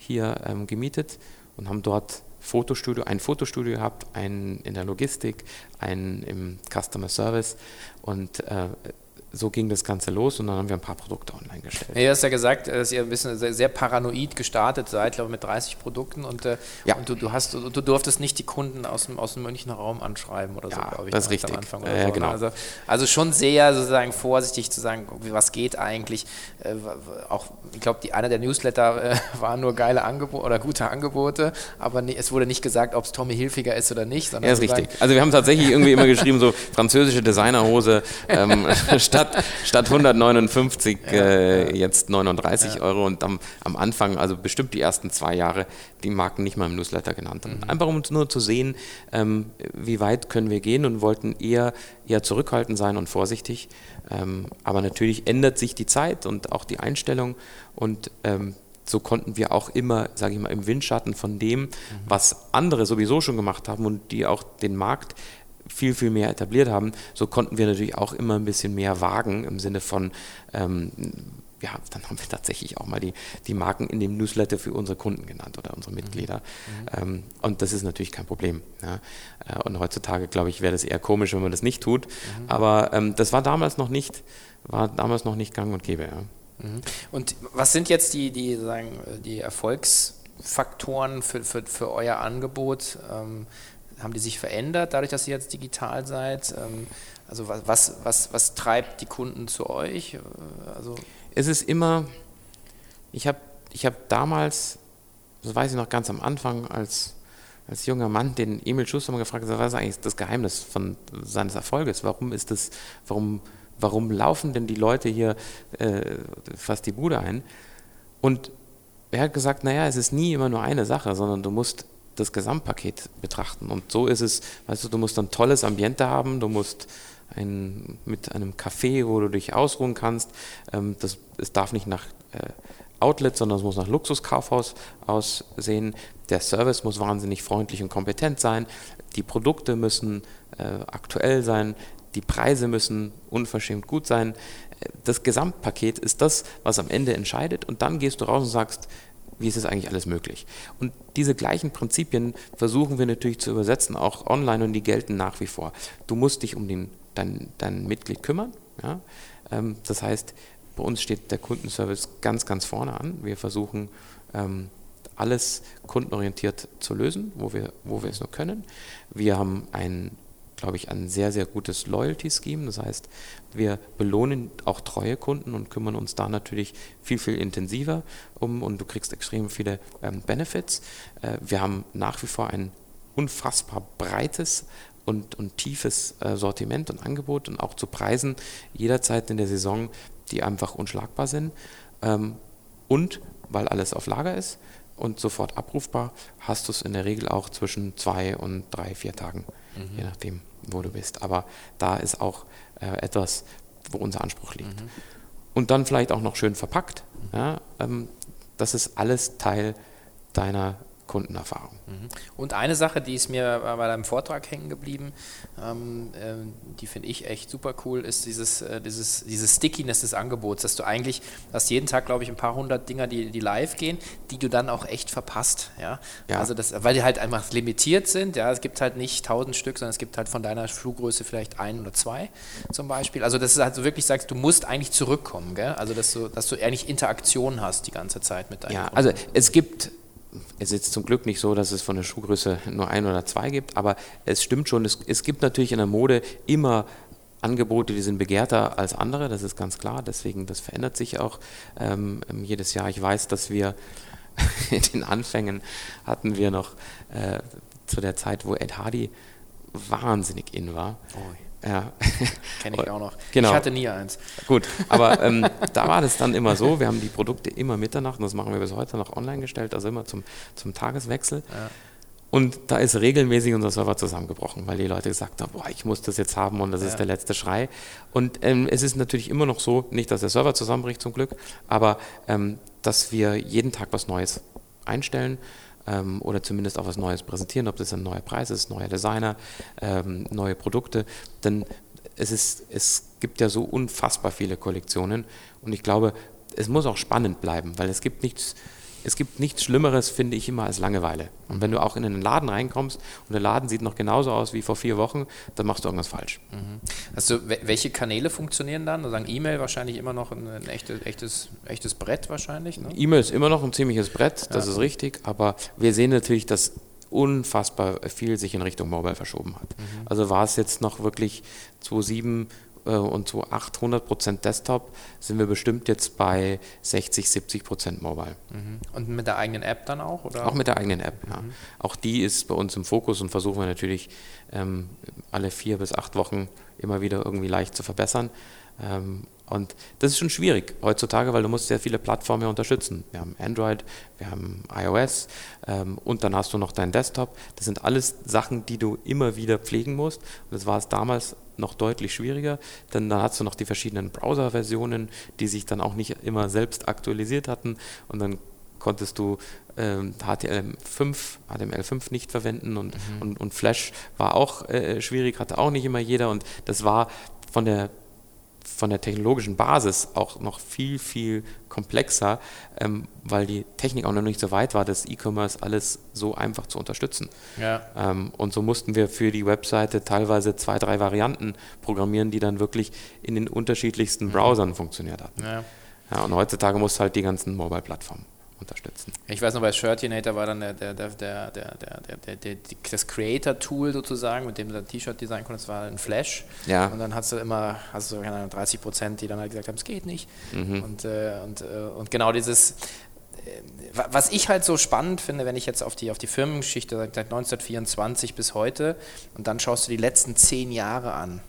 hier ähm, gemietet und haben dort Fotostudio, ein Fotostudio gehabt, ein in der Logistik, ein im Customer Service und äh, so ging das Ganze los und dann haben wir ein paar Produkte online gestellt. Ja, du hast ja gesagt, dass ihr ein bisschen sehr, sehr paranoid gestartet seid, glaube ich, mit 30 Produkten und, äh, ja. und du, du, hast, du, du, durftest nicht die Kunden aus dem, aus dem Münchner Raum anschreiben oder ja, so, glaube ich. Das ist richtig. Am Anfang oder ja, so. genau. also, also schon sehr sozusagen vorsichtig zu sagen, was geht eigentlich. Äh, auch, ich glaube, einer der Newsletter äh, waren nur geile Angebote oder gute Angebote, aber nie, es wurde nicht gesagt, ob es Tommy Hilfiger ist oder nicht. ja, ist richtig. Also wir haben tatsächlich irgendwie immer geschrieben, so französische Designerhose ähm, statt, statt 159 ja, äh, jetzt 39 ja. Euro und am, am, Anfang, also bestimmt die ersten zwei Jahre, die Marken nicht mal im Newsletter genannt haben. Mhm. Einfach um nur zu sehen, ähm, wie weit können wir gehen und wollten eher, eher zurückhaltend sein und vorsichtig. Ähm, aber natürlich ändert sich die Zeit und auch die Einstellung und ähm, so konnten wir auch immer, sage ich mal, im Windschatten von dem, mhm. was andere sowieso schon gemacht haben und die auch den Markt viel, viel mehr etabliert haben, so konnten wir natürlich auch immer ein bisschen mehr wagen im Sinne von, ähm, ja, dann haben wir tatsächlich auch mal die, die Marken in dem Newsletter für unsere Kunden genannt oder unsere Mitglieder. Mhm. Ähm, und das ist natürlich kein Problem. Ja. Äh, und heutzutage, glaube ich, wäre das eher komisch, wenn man das nicht tut. Mhm. Aber ähm, das war damals noch nicht, war damals noch nicht gang und gäbe. Ja. Mhm. Und was sind jetzt die, die, sagen, die Erfolgsfaktoren für, für, für euer Angebot? Ähm, haben die sich verändert, dadurch, dass ihr jetzt digital seid? Ähm, Also was, was, was treibt die Kunden zu euch? Also es ist immer, ich habe ich hab damals, das weiß ich noch ganz am Anfang, als, als junger Mann den Emil Schuster mal gefragt, was ist eigentlich das Geheimnis von seines Erfolges? Warum ist das, warum, warum laufen denn die Leute hier äh, fast die Bude ein? Und er hat gesagt, naja, es ist nie immer nur eine Sache, sondern du musst das Gesamtpaket betrachten. Und so ist es, weißt du, du musst ein tolles Ambiente haben, du musst ein, mit einem Café, wo du dich ausruhen kannst. Ähm, das, es darf nicht nach äh, Outlet, sondern es muss nach Luxuskaufhaus aussehen. Der Service muss wahnsinnig freundlich und kompetent sein. Die Produkte müssen äh, aktuell sein. Die Preise müssen unverschämt gut sein. Das Gesamtpaket ist das, was am Ende entscheidet. Und dann gehst du raus und sagst, wie ist das eigentlich alles möglich? Und diese gleichen Prinzipien versuchen wir natürlich zu übersetzen, auch online und die gelten nach wie vor. Du musst dich um den, dein, dein Mitglied kümmern. Ja? Ähm, das heißt, bei uns steht der Kundenservice ganz, ganz vorne an. Wir versuchen ähm, alles kundenorientiert zu lösen, wo wir, wo wir es nur können. Wir haben ein glaube ich, ein sehr, sehr gutes Loyalty-Scheme. Das heißt, wir belohnen auch treue Kunden und kümmern uns da natürlich viel, viel intensiver um und du kriegst extrem viele ähm, Benefits. Äh, wir haben nach wie vor ein unfassbar breites und, und tiefes äh, Sortiment und Angebot und auch zu Preisen jederzeit in der Saison, die einfach unschlagbar sind. Ähm, und weil alles auf Lager ist und sofort abrufbar, hast du es in der Regel auch zwischen zwei und drei, vier Tagen, mhm. je nachdem wo du bist. Aber da ist auch äh, etwas, wo unser Anspruch liegt. Mhm. Und dann vielleicht auch noch schön verpackt. Ja, ähm, das ist alles Teil deiner Kundenerfahrung. Mhm. Und eine Sache, die ist mir bei deinem Vortrag hängen geblieben, ähm, äh, die finde ich echt super cool, ist dieses, äh, dieses, dieses Stickiness des Angebots, dass du eigentlich hast jeden Tag, glaube ich, ein paar hundert Dinger, die, die live gehen, die du dann auch echt verpasst. Ja? ja? Also das, weil die halt einfach limitiert sind. Ja? Es gibt halt nicht tausend Stück, sondern es gibt halt von deiner Fluggröße vielleicht ein oder zwei zum Beispiel. Also dass du halt so wirklich sagst, du musst eigentlich zurückkommen. Gell? Also dass du, dass du eigentlich Interaktion hast die ganze Zeit mit deinen Ja, Kunden. also es gibt es ist zum Glück nicht so, dass es von der Schuhgröße nur ein oder zwei gibt, aber es stimmt schon, es, es gibt natürlich in der Mode immer Angebote, die sind begehrter als andere, das ist ganz klar, deswegen, das verändert sich auch ähm, jedes Jahr. Ich weiß, dass wir in den Anfängen hatten wir noch äh, zu der Zeit, wo Ed Hardy wahnsinnig in war. Oh. Ja. Kenne ich auch noch. Genau. Ich hatte nie eins. Gut, aber ähm, da war das dann immer so, wir haben die Produkte immer Mitternacht, und das machen wir bis heute noch online gestellt, also immer zum, zum Tageswechsel. Ja. Und da ist regelmäßig unser Server zusammengebrochen, weil die Leute gesagt haben, boah, ich muss das jetzt haben und das ja. ist der letzte Schrei. Und ähm, es ist natürlich immer noch so, nicht, dass der Server zusammenbricht zum Glück, aber ähm, dass wir jeden Tag was Neues einstellen ähm, oder zumindest auch was Neues präsentieren, ob das ein neuer Preis ist, neuer Designer, ähm, neue Produkte. Denn es, ist, es gibt ja so unfassbar viele Kollektionen und ich glaube, es muss auch spannend bleiben, weil es gibt nichts es gibt nichts Schlimmeres, finde ich, immer als Langeweile. Und wenn du auch in einen Laden reinkommst und der Laden sieht noch genauso aus wie vor vier Wochen, dann machst du irgendwas falsch. Mhm. Also welche Kanäle funktionieren dann? Also E-Mail wahrscheinlich immer noch ein, ein echtes, echtes, echtes Brett wahrscheinlich? Ne? E-Mail ist immer noch ein ziemliches Brett, das ja. ist richtig, aber wir sehen natürlich, dass unfassbar viel sich in Richtung Mobile verschoben hat. Mhm. Also war es jetzt noch wirklich 2007 äh, und zu 800 Prozent Desktop sind wir bestimmt jetzt bei 60, 70 Prozent Mobile. Mhm. Und mit der eigenen App dann auch? Oder? Auch mit der eigenen App, ja. Mhm. Auch die ist bei uns im Fokus und versuchen wir natürlich ähm, alle vier bis acht Wochen immer wieder irgendwie leicht zu verbessern. Ähm, und das ist schon schwierig heutzutage, weil du musst sehr viele Plattformen unterstützen. Wir haben Android, wir haben iOS ähm, und dann hast du noch deinen Desktop. Das sind alles Sachen, die du immer wieder pflegen musst. Und das war es damals noch deutlich schwieriger, denn dann hast du noch die verschiedenen Browser-Versionen, die sich dann auch nicht immer selbst aktualisiert hatten und dann konntest du ähm, HTML5, HTML5 nicht verwenden und, mhm. und, und, Flash war auch äh, schwierig, hatte auch nicht immer jeder und das war von der von der technologischen Basis auch noch viel, viel komplexer, ähm, weil die Technik auch noch nicht so weit war, das E-Commerce alles so einfach zu unterstützen. Ja. Ähm, und so mussten wir für die Webseite teilweise zwei, drei Varianten programmieren, die dann wirklich in den unterschiedlichsten mhm. Browsern funktioniert hatten. Ja. ja und heutzutage musst du halt die ganzen Mobile-Plattformen unterstützen. Ich weiß noch, bei Shirtinator war dann der, der, der, der, der, der, der, das Creator-Tool sozusagen, mit dem du ein T-Shirt designen konntest, war ein Flash. Ja. Und dann hast du immer, hast du 30 Prozent, die dann halt gesagt haben, es geht nicht. Mhm. Und, äh, und, äh, und genau dieses, was ich halt so spannend finde, wenn ich jetzt auf die, auf die Firmengeschichte seit 1924 bis heute und dann schaust du die letzten zehn Jahre an,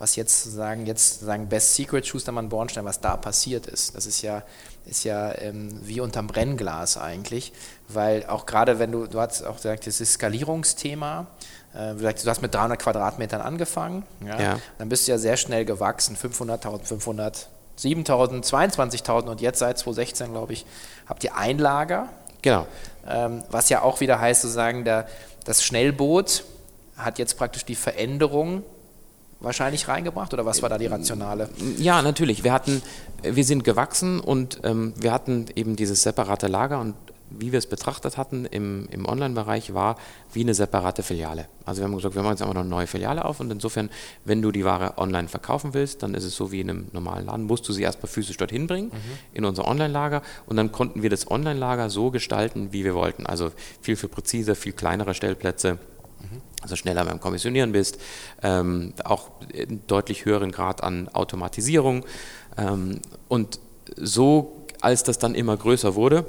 was jetzt sagen, jetzt sagen Best Secret Schustermann Bornstein, was da passiert ist. Das ist ja, ist ja ähm, wie unterm Brennglas eigentlich, weil auch gerade wenn du, du hast auch gesagt, das ist Skalierungsthema, äh, du hast mit 300 Quadratmetern angefangen, ja, Ja. dann bist du ja sehr schnell gewachsen, 500.000, 500, 7.000, 22.000 und jetzt seit 2016, glaube ich, habt ihr ein Lager, Genau. ähm, was ja auch wieder heißt, sozusagen, der, das Schnellboot hat jetzt praktisch die Veränderung wahrscheinlich reingebracht oder was war da die Rationale? Ja, natürlich. Wir hatten, wir sind gewachsen und ähm, wir hatten eben dieses separate Lager und wie wir es betrachtet hatten im, im Online-Bereich war wie eine separate Filiale. Also wir haben gesagt, wir machen jetzt einfach noch eine neue Filiale auf und insofern, wenn du die Ware online verkaufen willst, dann ist es so wie in einem normalen Laden, musst du sie erstmal physisch dorthin bringen, in unser Online-Lager und dann konnten wir das Online-Lager so gestalten, wie wir wollten. Also viel, viel präziser, viel kleinere Stellplätze also schneller beim Kommissionieren bist, ähm, auch einen deutlich höheren Grad an Automatisierung. Ähm, und so, als das dann immer größer wurde,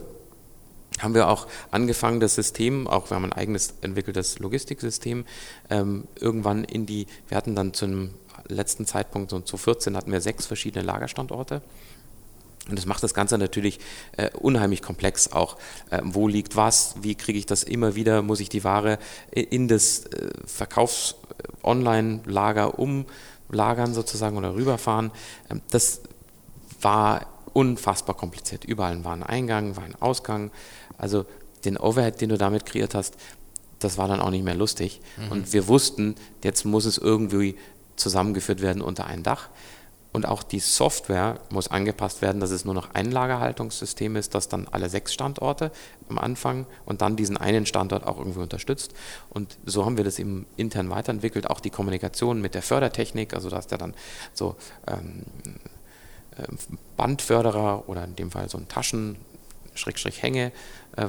haben wir auch angefangen, das System, auch wir haben ein eigenes entwickeltes Logistiksystem, ähm, irgendwann in die, wir hatten dann zum letzten Zeitpunkt, so zu 14, hatten wir sechs verschiedene Lagerstandorte. Und das macht das Ganze natürlich äh, unheimlich komplex auch. Äh, wo liegt was? Wie kriege ich das immer wieder? Muss ich die Ware in das äh, Verkaufs-Online-Lager umlagern sozusagen oder rüberfahren? Ähm, das war unfassbar kompliziert. Überall war ein Eingang, war ein Ausgang. Also den Overhead, den du damit kreiert hast, das war dann auch nicht mehr lustig. Und wir wussten, jetzt muss es irgendwie zusammengeführt werden unter ein Dach. Und auch die Software muss angepasst werden, dass es nur noch ein Lagerhaltungssystem ist, das dann alle sechs Standorte am Anfang und dann diesen einen Standort auch irgendwie unterstützt. Und so haben wir das eben intern weiterentwickelt. Auch die Kommunikation mit der Fördertechnik, also da ist ja dann so ähm, äh, Bandförderer oder in dem Fall so ein Taschen, Schrägstrich Hänge äh,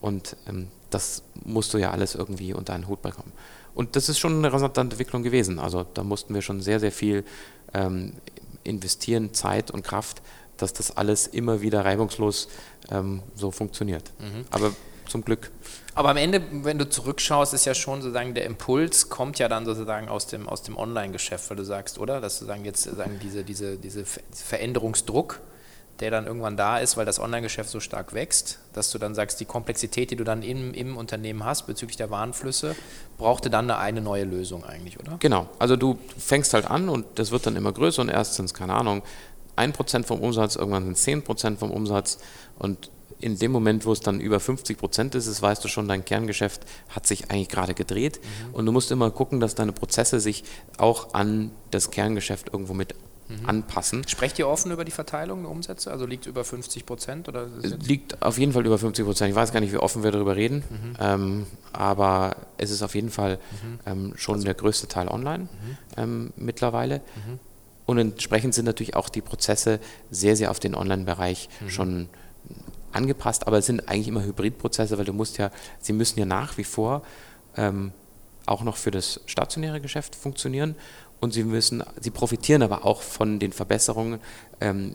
und ähm, das musst du ja alles irgendwie unter einen Hut bekommen. Und das ist schon eine rasante Entwicklung gewesen. Also da mussten wir schon sehr, sehr viel ähm, investieren, Zeit und Kraft, dass das alles immer wieder reibungslos ähm, so funktioniert. Aber zum Glück. Aber am Ende, wenn du zurückschaust, ist ja schon sozusagen der Impuls kommt ja dann sozusagen aus dem, aus dem Online-Geschäft, weil du sagst, oder? Dass sozusagen jetzt sozusagen diese, diese, diese Ver- Veränderungsdruck, der dann irgendwann da ist, weil das Online-Geschäft so stark wächst, dass du dann sagst, die Komplexität, die du dann im, im Unternehmen hast bezüglich der Warenflüsse, brauchte dann eine, eine neue Lösung eigentlich, oder? Genau, also du fängst halt an und das wird dann immer größer und erst sind es, keine Ahnung, 1% vom Umsatz, irgendwann sind es 10% vom Umsatz und in dem Moment, wo es dann über 50 Prozent ist, ist, weißt du schon, dein Kerngeschäft hat sich eigentlich gerade gedreht und du musst immer gucken, dass deine Prozesse sich auch an das Kerngeschäft irgendwo mit anpassen. Sprecht ihr offen über die Verteilung der Umsätze? Also liegt über 50 Prozent? Oder liegt auf jeden Fall über 50 Prozent. Ich weiß gar nicht, wie offen wir darüber reden, ähm, aber es ist auf jeden Fall ähm, schon der größte Teil online ähm, mittlerweile. Und entsprechend sind natürlich auch die Prozesse sehr, sehr auf den Online-Bereich schon angepasst, aber es sind eigentlich immer Hybridprozesse, weil du musst ja, sie müssen ja nach wie vor ähm, auch noch für das stationäre Geschäft funktionieren und sie müssen, sie profitieren aber auch von den Verbesserungen ähm,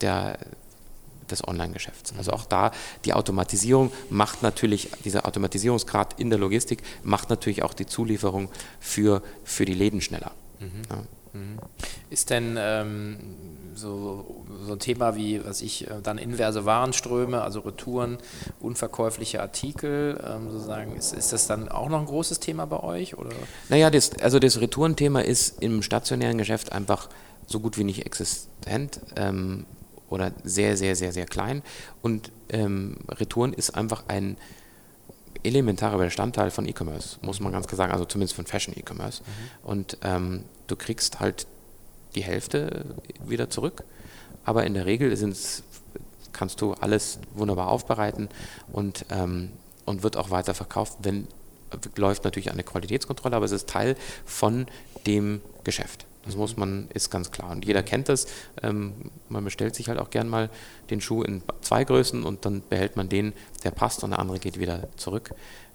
der, des Online-Geschäfts. Also auch da die Automatisierung macht natürlich, dieser Automatisierungsgrad in der Logistik macht natürlich auch die Zulieferung für, für die Läden schneller. Ja. Ist denn ähm, so, so ein Thema wie, was ich, äh, dann inverse Warenströme, also Retouren, unverkäufliche Artikel, ähm, sozusagen, ist, ist das dann auch noch ein großes Thema bei euch? Oder? Naja, das, also das Retourenthema ist im stationären Geschäft einfach so gut wie nicht existent ähm, oder sehr, sehr, sehr, sehr klein. Und ähm, Retouren ist einfach ein elementarer Bestandteil von E-Commerce, muss man ganz klar sagen, also zumindest von Fashion E-Commerce. Und ähm, du kriegst halt die Hälfte wieder zurück, aber in der Regel kannst du alles wunderbar aufbereiten und, ähm, und wird auch weiter verkauft, wenn läuft natürlich eine Qualitätskontrolle, aber es ist Teil von dem Geschäft. Das muss man, ist ganz klar. Und jeder kennt das. Ähm, man bestellt sich halt auch gern mal den Schuh in zwei Größen und dann behält man den, der passt und der andere geht wieder zurück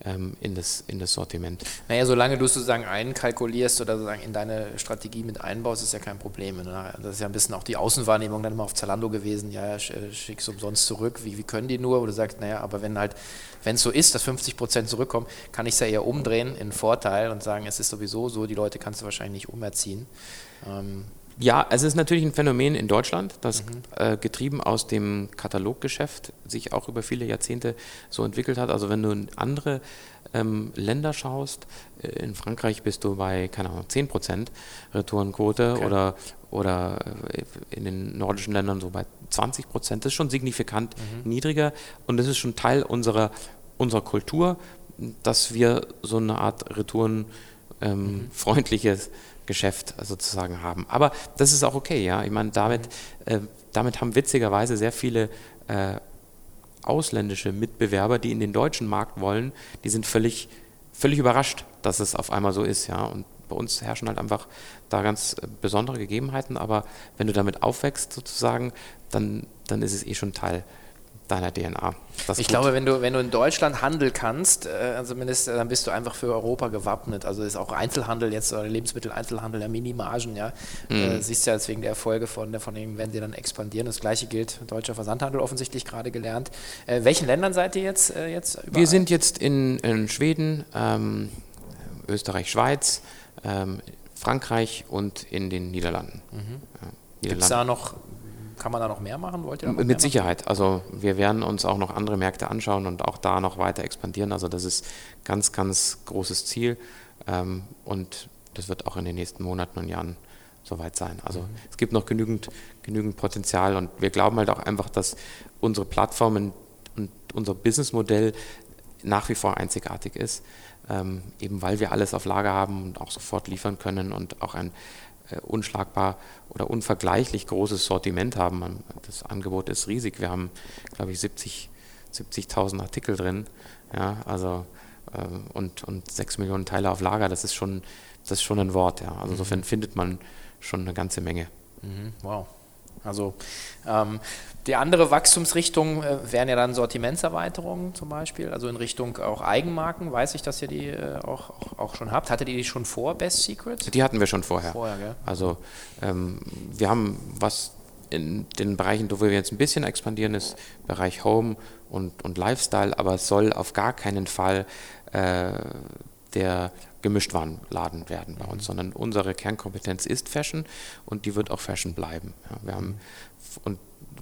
ähm, in, das, in das Sortiment. Naja, solange du es sozusagen einkalkulierst oder sozusagen in deine Strategie mit einbaust, ist ja kein Problem. Ne? Das ist ja ein bisschen auch die Außenwahrnehmung dann immer auf Zalando gewesen, ja, äh, schickst du umsonst zurück, wie, wie können die nur? Wo du naja, aber wenn halt, wenn es so ist, dass 50 Prozent zurückkommen, kann ich es ja eher umdrehen in Vorteil und sagen, es ist sowieso so, die Leute kannst du wahrscheinlich nicht umerziehen. Ähm, ja, es ist natürlich ein Phänomen in Deutschland, das mhm. äh, getrieben aus dem Kataloggeschäft sich auch über viele Jahrzehnte so entwickelt hat. Also wenn du in andere ähm, Länder schaust, äh, in Frankreich bist du bei, keine Ahnung, 10% Retourenquote okay. oder, oder äh, in den nordischen Ländern so bei 20%. Das ist schon signifikant mhm. niedriger und das ist schon Teil unserer, unserer Kultur, dass wir so eine Art retourenfreundliches ähm, mhm Geschäft sozusagen haben. Aber das ist auch okay, ja. Ich meine, damit, äh, damit haben witzigerweise sehr viele äh, ausländische Mitbewerber, die in den deutschen Markt wollen, die sind völlig, völlig überrascht, dass es auf einmal so ist, ja. Und bei uns herrschen halt einfach da ganz äh, besondere Gegebenheiten, aber wenn du damit aufwächst sozusagen, dann, dann ist es eh schon Teil deiner DNA. ich glaube, wenn du, wenn du in Deutschland Handel kannst, äh, zumindest äh, dann bist du einfach für Europa gewappnet. Also ist auch Einzelhandel jetzt, oder Lebensmitteleinzelhandel, der Minimargen, ja. Mhm. Äh, siehst ja deswegen der Erfolge von, von denen, wenn sie dann expandieren. Das gleiche gilt deutscher Versandhandel offensichtlich gerade gelernt. Äh, welchen Ländern seid ihr jetzt, äh, jetzt überall? Wir sind jetzt in, in Schweden, ähm, Österreich, Schweiz, ähm, Frankreich und in den Niederlanden. Mhm. Ja, Gibt es da noch kann man da noch mehr machen? Wollt ihr Mit Sicherheit. Also wir werden uns auch noch andere Märkte anschauen und auch da noch weiter expandieren. Also das ist ganz, ganz großes Ziel ähm, und das wird auch in den nächsten Monaten und Jahren soweit sein. Also mhm. es gibt noch genügend, genügend Potenzial und wir glauben halt auch einfach, dass unsere Plattformen und unser Businessmodell nach wie vor einzigartig ist, ähm, eben weil wir alles auf Lager haben und auch sofort liefern können und auch ein unschlagbar oder unvergleichlich großes Sortiment haben. Das Angebot ist riesig. Wir haben, glaube ich, 70 70.000 Artikel drin, ja, also äh, und, und 6 Millionen Teile auf Lager, das ist schon, das ist schon ein Wort, ja. Also mhm. insofern findet man schon eine ganze Menge. Mhm. Wow. Also ähm, die andere Wachstumsrichtung äh, wären ja dann Sortimentserweiterungen zum Beispiel, also in Richtung auch Eigenmarken. Weiß ich, dass ihr die äh, auch, auch, auch, schon habt. Hattet ihr die schon vor Best Secrets? Die hatten wir schon vorher. vorher gell? Also ähm, wir haben was in den Bereichen, wo wir jetzt ein bisschen expandieren, ist Bereich Home und, und Lifestyle, aber es soll auf gar keinen Fall äh, der Gemischtwarenladen werden bei uns, sondern unsere Kernkompetenz ist Fashion und die wird auch Fashion bleiben. Ja, wir haben, und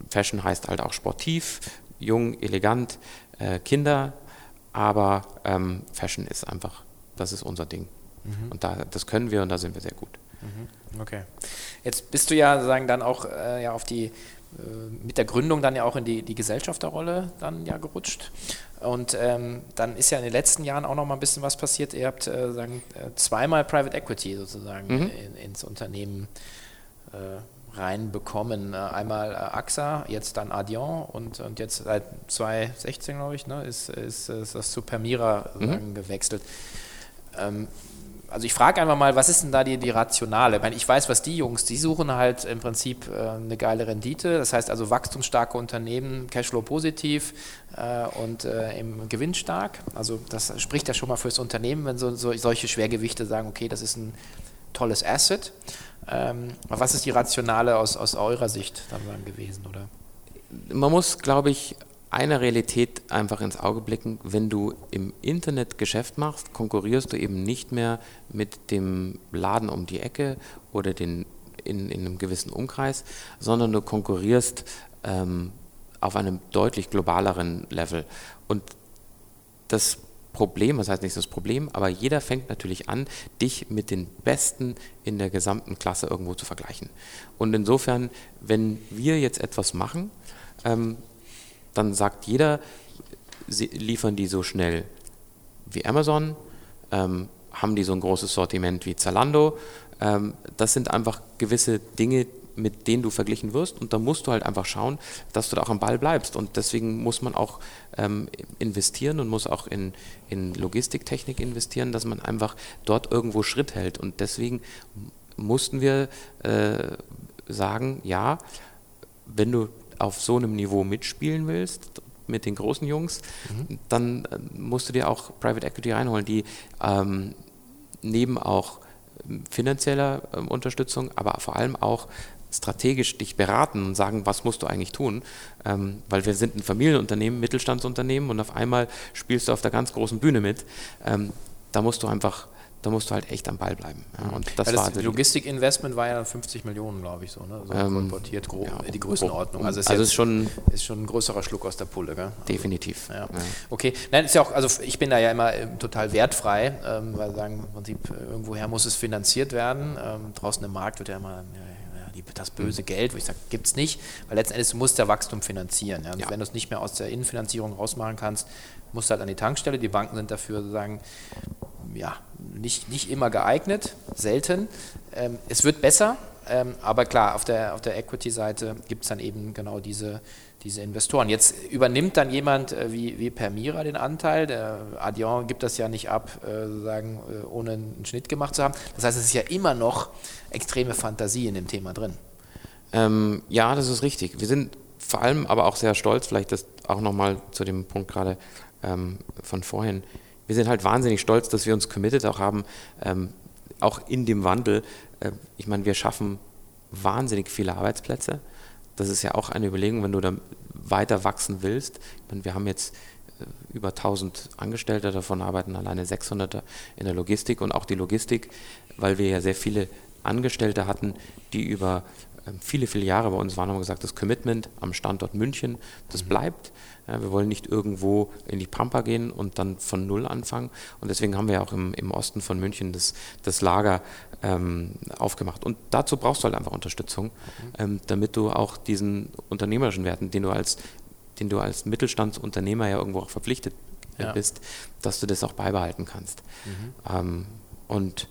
Fashion heißt halt auch sportiv, jung, elegant, äh, Kinder, aber ähm, Fashion ist einfach, das ist unser Ding. Mhm. Und da, das können wir und da sind wir sehr gut. Mhm. Okay. Jetzt bist du ja sagen dann auch äh, ja, auf die äh, mit der Gründung dann ja auch in die, die Gesellschafterrolle dann ja gerutscht. Und ähm, dann ist ja in den letzten Jahren auch noch mal ein bisschen was passiert. Ihr habt äh, sagen, äh, zweimal Private Equity sozusagen mhm. in, ins Unternehmen äh, reinbekommen. Äh, einmal AXA, jetzt dann Adion und, und jetzt seit 2016, glaube ich, ne, ist, ist, ist das zu Permira mhm. gewechselt. Ähm, also ich frage einfach mal, was ist denn da die, die Rationale? Ich, meine, ich weiß, was die Jungs, die suchen halt im Prinzip äh, eine geile Rendite. Das heißt also wachstumsstarke Unternehmen, Cashflow positiv äh, und äh, im Gewinn stark. Also das spricht ja schon mal fürs Unternehmen, wenn so, so solche Schwergewichte sagen, okay, das ist ein tolles Asset. Ähm, was ist die Rationale aus, aus eurer Sicht dann gewesen, oder? Man muss, glaube ich, einer Realität einfach ins Auge blicken, wenn du im Internet Geschäft machst, konkurrierst du eben nicht mehr mit dem Laden um die Ecke oder den, in, in einem gewissen Umkreis, sondern du konkurrierst ähm, auf einem deutlich globaleren Level. Und das Problem, das heißt nicht das Problem, aber jeder fängt natürlich an, dich mit den Besten in der gesamten Klasse irgendwo zu vergleichen. Und insofern, wenn wir jetzt etwas machen, ähm, dann sagt jeder, liefern die so schnell wie Amazon, ähm, haben die so ein großes Sortiment wie Zalando. Ähm, das sind einfach gewisse Dinge, mit denen du verglichen wirst. Und da musst du halt einfach schauen, dass du da auch am Ball bleibst. Und deswegen muss man auch ähm, investieren und muss auch in, in Logistiktechnik investieren, dass man einfach dort irgendwo Schritt hält. Und deswegen mussten wir äh, sagen, ja, wenn du auf so einem Niveau mitspielen willst, mit den großen Jungs, mhm. dann äh, musst du dir auch Private Equity reinholen, die ähm, neben auch ähm, finanzieller äh, Unterstützung, aber vor allem auch strategisch dich beraten und sagen, was musst du eigentlich tun, ähm, weil wir sind ein Familienunternehmen, Mittelstandsunternehmen und auf einmal spielst du auf der ganz großen Bühne mit. Ähm, da musst du einfach da musst du halt echt am Ball bleiben. Ja, und das, ja, das war Logistikinvestment war ja 50 Millionen, glaube ich, so, ne? so ähm, importiert grob ja, die Größenordnung. Also, ist, also ist, schon, ist schon ein größerer Schluck aus der Pulle, gell? Also, definitiv. Ja. Okay, nein, ist ja auch, also ich bin da ja immer äh, total wertfrei, ähm, weil sagen im Prinzip äh, irgendwoher muss es finanziert werden. Ähm, draußen im Markt wird ja immer das böse Geld, wo ich sage, gibt es nicht, weil letzten Endes musst du ja Wachstum finanzieren. Ja? Ja. Wenn du es nicht mehr aus der Innenfinanzierung rausmachen kannst, musst du halt an die Tankstelle. Die Banken sind dafür sozusagen ja, nicht, nicht immer geeignet, selten. Ähm, es wird besser, ähm, aber klar, auf der, auf der Equity-Seite gibt es dann eben genau diese, diese Investoren. Jetzt übernimmt dann jemand äh, wie, wie Permira den Anteil. Der Adion gibt das ja nicht ab, äh, sozusagen, äh, ohne einen Schnitt gemacht zu haben. Das heißt, es ist ja immer noch extreme Fantasie in dem Thema drin. Ähm, ja, das ist richtig. Wir sind vor allem aber auch sehr stolz, vielleicht das auch nochmal zu dem Punkt gerade ähm, von vorhin. Wir sind halt wahnsinnig stolz, dass wir uns committed auch haben, ähm, auch in dem Wandel. Äh, ich meine, wir schaffen wahnsinnig viele Arbeitsplätze. Das ist ja auch eine Überlegung, wenn du da weiter wachsen willst. Meine, wir haben jetzt äh, über 1000 Angestellte, davon arbeiten alleine 600 in der Logistik und auch die Logistik, weil wir ja sehr viele Angestellte hatten, die über ähm, viele, viele Jahre bei uns waren, haben gesagt, das Commitment am Standort München, das mhm. bleibt. Ja, wir wollen nicht irgendwo in die Pampa gehen und dann von Null anfangen. Und deswegen haben wir auch im, im Osten von München das, das Lager ähm, aufgemacht. Und dazu brauchst du halt einfach Unterstützung, mhm. ähm, damit du auch diesen unternehmerischen Werten, den du als, den du als Mittelstandsunternehmer ja irgendwo auch verpflichtet ja. bist, dass du das auch beibehalten kannst. Mhm. Ähm, und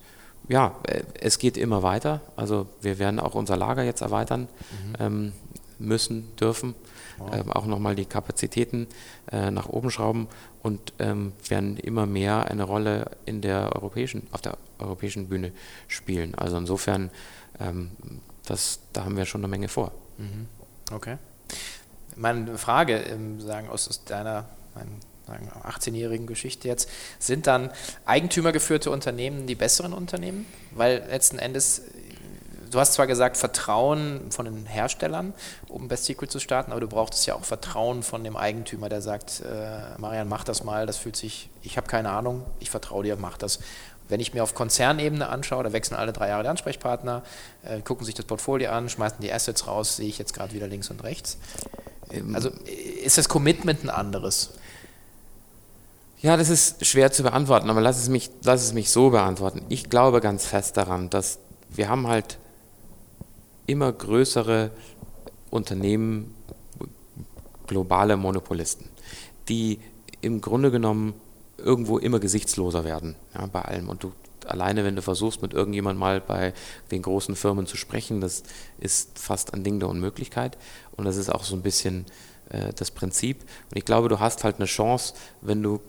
ja, äh, es geht immer weiter. Also wir werden auch unser Lager jetzt erweitern mhm. ähm, müssen, dürfen. Wow. Ähm, auch nochmal die Kapazitäten äh, nach oben schrauben und ähm, werden immer mehr eine Rolle in der europäischen, auf der europäischen Bühne spielen. Also insofern, ähm, das, da haben wir schon eine Menge vor. Mhm. Okay. Meine Frage, ähm, sagen aus, aus deiner, mein 18-jährigen Geschichte jetzt, sind dann eigentümergeführte Unternehmen die besseren Unternehmen? Weil letzten Endes, du hast zwar gesagt, Vertrauen von den Herstellern, um Best Secret zu starten, aber du brauchst ja auch Vertrauen von dem Eigentümer, der sagt, äh, Marian, mach das mal, das fühlt sich, ich habe keine Ahnung, ich vertraue dir, mach das. Wenn ich mir auf Konzernebene anschaue, da wechseln alle drei Jahre die Ansprechpartner, äh, gucken sich das Portfolio an, schmeißen die Assets raus, sehe ich jetzt gerade wieder links und rechts. Ähm, also ist das Commitment ein anderes? Ja, das ist schwer zu beantworten, aber lass es mich, lass es mich so beantworten. Ich glaube ganz fest daran, dass wir haben halt immer größere Unternehmen, globale Monopolisten, die im Grunde genommen irgendwo immer gesichtsloser werden ja, bei allem. Und du alleine, wenn du versuchst, mit irgendjemand mal bei den großen Firmen zu sprechen, das ist fast ein Ding der Unmöglichkeit. Und das ist auch so ein bisschen äh, das Prinzip. Und ich glaube, du hast halt eine Chance, wenn du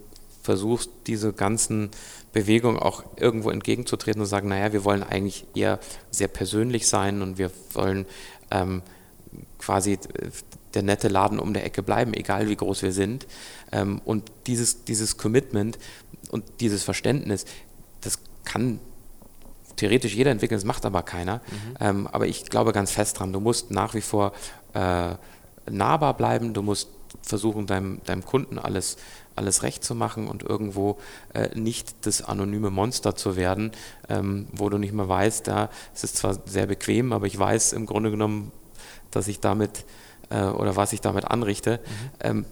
versuchst, diese ganzen Bewegungen auch irgendwo entgegenzutreten und sagen, naja, wir wollen eigentlich eher sehr persönlich sein und wir wollen ähm, quasi der nette Laden um der Ecke bleiben, egal wie groß wir sind. Ähm, und dieses, dieses Commitment und dieses Verständnis, das kann theoretisch jeder entwickeln, das macht aber keiner. Mhm. Ähm, aber ich glaube ganz fest dran, du musst nach wie vor äh, nahbar bleiben, du musst versuchen, deinem, deinem Kunden alles, alles recht zu machen und irgendwo äh, nicht das anonyme Monster zu werden, ähm, wo du nicht mehr weißt, da es ist zwar sehr bequem, aber ich weiß im Grunde genommen, dass ich damit äh, oder was ich damit anrichte. Mhm. Ähm,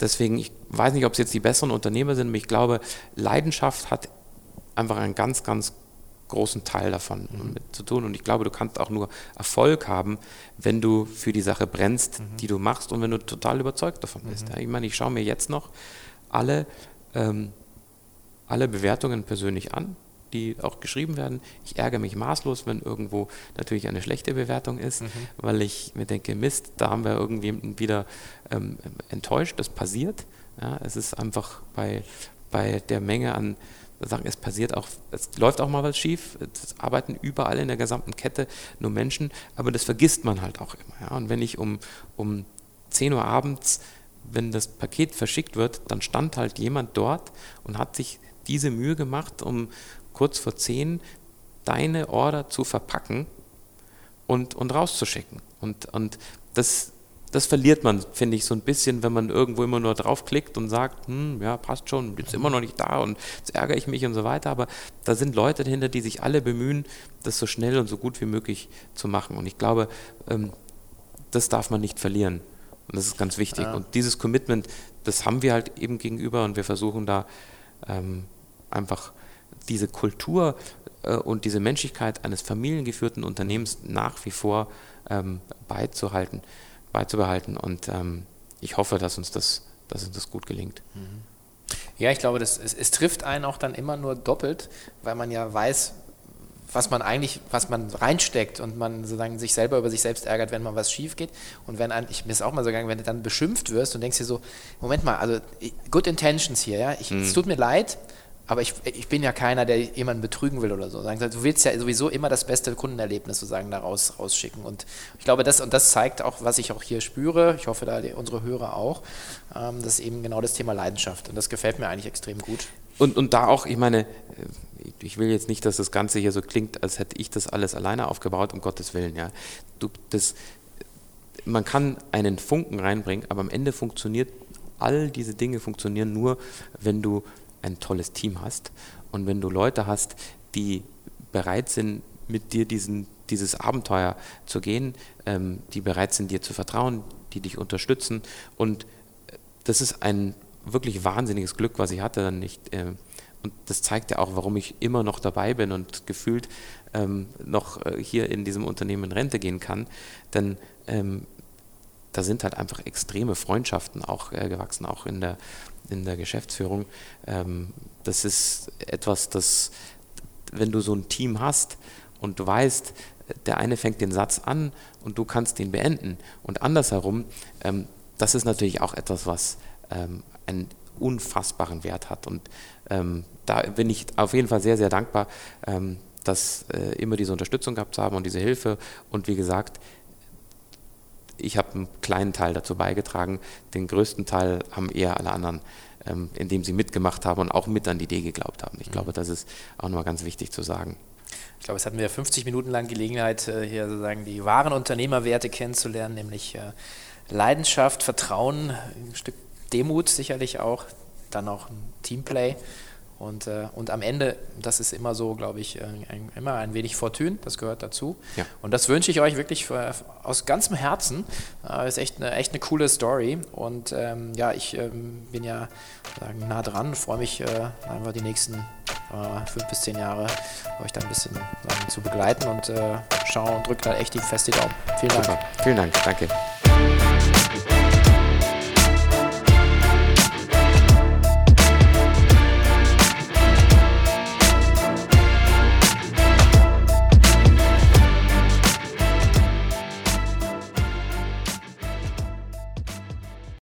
deswegen, ich weiß nicht, ob es jetzt die besseren Unternehmer sind, aber ich glaube, Leidenschaft hat einfach einen ganz, ganz großen Teil davon mhm. mit zu tun. Und ich glaube, du kannst auch nur Erfolg haben, wenn du für die Sache brennst, mhm. die du machst und wenn du total überzeugt davon bist. Mhm. Ich meine, ich schaue mir jetzt noch alle, ähm, alle Bewertungen persönlich an, die auch geschrieben werden. Ich ärgere mich maßlos, wenn irgendwo natürlich eine schlechte Bewertung ist, mhm. weil ich mir denke, Mist, da haben wir irgendwie wieder ähm, enttäuscht, das passiert. Ja, es ist einfach bei, bei der Menge an sagen, es passiert auch, es läuft auch mal was schief, es arbeiten überall in der gesamten Kette nur Menschen, aber das vergisst man halt auch immer. Ja? Und wenn ich um, um 10 Uhr abends, wenn das Paket verschickt wird, dann stand halt jemand dort und hat sich diese Mühe gemacht, um kurz vor 10 deine Order zu verpacken und, und rauszuschicken. Und, und das, das verliert man, finde ich, so ein bisschen, wenn man irgendwo immer nur draufklickt und sagt, hm, ja, passt schon, jetzt immer noch nicht da und jetzt ärgere ich mich und so weiter. Aber da sind Leute dahinter, die sich alle bemühen, das so schnell und so gut wie möglich zu machen. Und ich glaube, ähm, das darf man nicht verlieren. Und das ist ganz wichtig. Ja. Und dieses Commitment, das haben wir halt eben gegenüber und wir versuchen da ähm, einfach diese Kultur äh, und diese Menschlichkeit eines familiengeführten Unternehmens nach wie vor ähm, beizuhalten beizubehalten. Und ähm, ich hoffe, dass uns das, dass uns das gut gelingt. Mhm. Ja, ich glaube, das, es, es trifft einen auch dann immer nur doppelt, weil man ja weiß, was man eigentlich, was man reinsteckt und man sozusagen sich selber über sich selbst ärgert, wenn mal was schief geht. Und wenn ein, ich mir ist auch mal so gegangen, wenn du dann beschimpft wirst und denkst dir so, Moment mal, also good intentions hier, ja, ich, mhm. es tut mir leid, aber ich, ich bin ja keiner, der jemanden betrügen will oder so. Du willst ja sowieso immer das beste Kundenerlebnis sozusagen da raus, rausschicken. Und ich glaube, das, und das zeigt auch, was ich auch hier spüre, ich hoffe, da unsere Hörer auch, ähm, das ist eben genau das Thema Leidenschaft. Und das gefällt mir eigentlich extrem gut. Und, und da auch, ich meine, äh, ich will jetzt nicht, dass das Ganze hier so klingt, als hätte ich das alles alleine aufgebaut, um Gottes Willen. Ja. Du, das, man kann einen Funken reinbringen, aber am Ende funktioniert, all diese Dinge funktionieren nur, wenn du ein tolles Team hast und wenn du Leute hast, die bereit sind, mit dir diesen, dieses Abenteuer zu gehen, ähm, die bereit sind, dir zu vertrauen, die dich unterstützen. Und das ist ein wirklich wahnsinniges Glück, was ich hatte dann nicht. Äh, und das zeigt ja auch, warum ich immer noch dabei bin und gefühlt ähm, noch äh, hier in diesem Unternehmen in Rente gehen kann. Denn ähm, da sind halt einfach extreme Freundschaften auch äh, gewachsen, auch in der in der Geschäftsführung. Ähm, das ist etwas, das, wenn du so ein Team hast und du weißt, der eine fängt den Satz an und du kannst den beenden und andersherum, ähm, das ist natürlich auch etwas, was ähm, einen unfassbaren Wert hat. Und ähm, da bin ich auf jeden Fall sehr, sehr dankbar, ähm, dass äh, immer diese Unterstützung gehabt haben und diese Hilfe. Und wie gesagt, ich habe einen kleinen Teil dazu beigetragen. Den größten Teil haben eher alle anderen, ähm, indem sie mitgemacht haben und auch mit an die Idee geglaubt haben. Ich mhm. glaube, das ist auch nochmal ganz wichtig zu sagen. Ich glaube, es hatten wir 50 Minuten lang Gelegenheit, äh, hier sozusagen die wahren Unternehmerwerte kennenzulernen, nämlich äh, Leidenschaft, Vertrauen, ein Stück Demut sicherlich auch, dann auch ein Teamplay und, äh, und am Ende, das ist immer so, glaube ich, äh, ein, immer ein wenig Fortune, das gehört dazu. Ja. Und das wünsche ich euch wirklich für, aus ganzem Herzen. Äh, ist echt eine, echt eine coole Story. Und ähm, ja, ich ähm, bin ja sagen, nah dran, freue mich äh, einfach die nächsten äh, fünf bis zehn Jahre euch da ein bisschen zu begleiten und äh, schaue und drücke da echt die feste Daumen. Vielen Dank. Super. Vielen Dank, danke.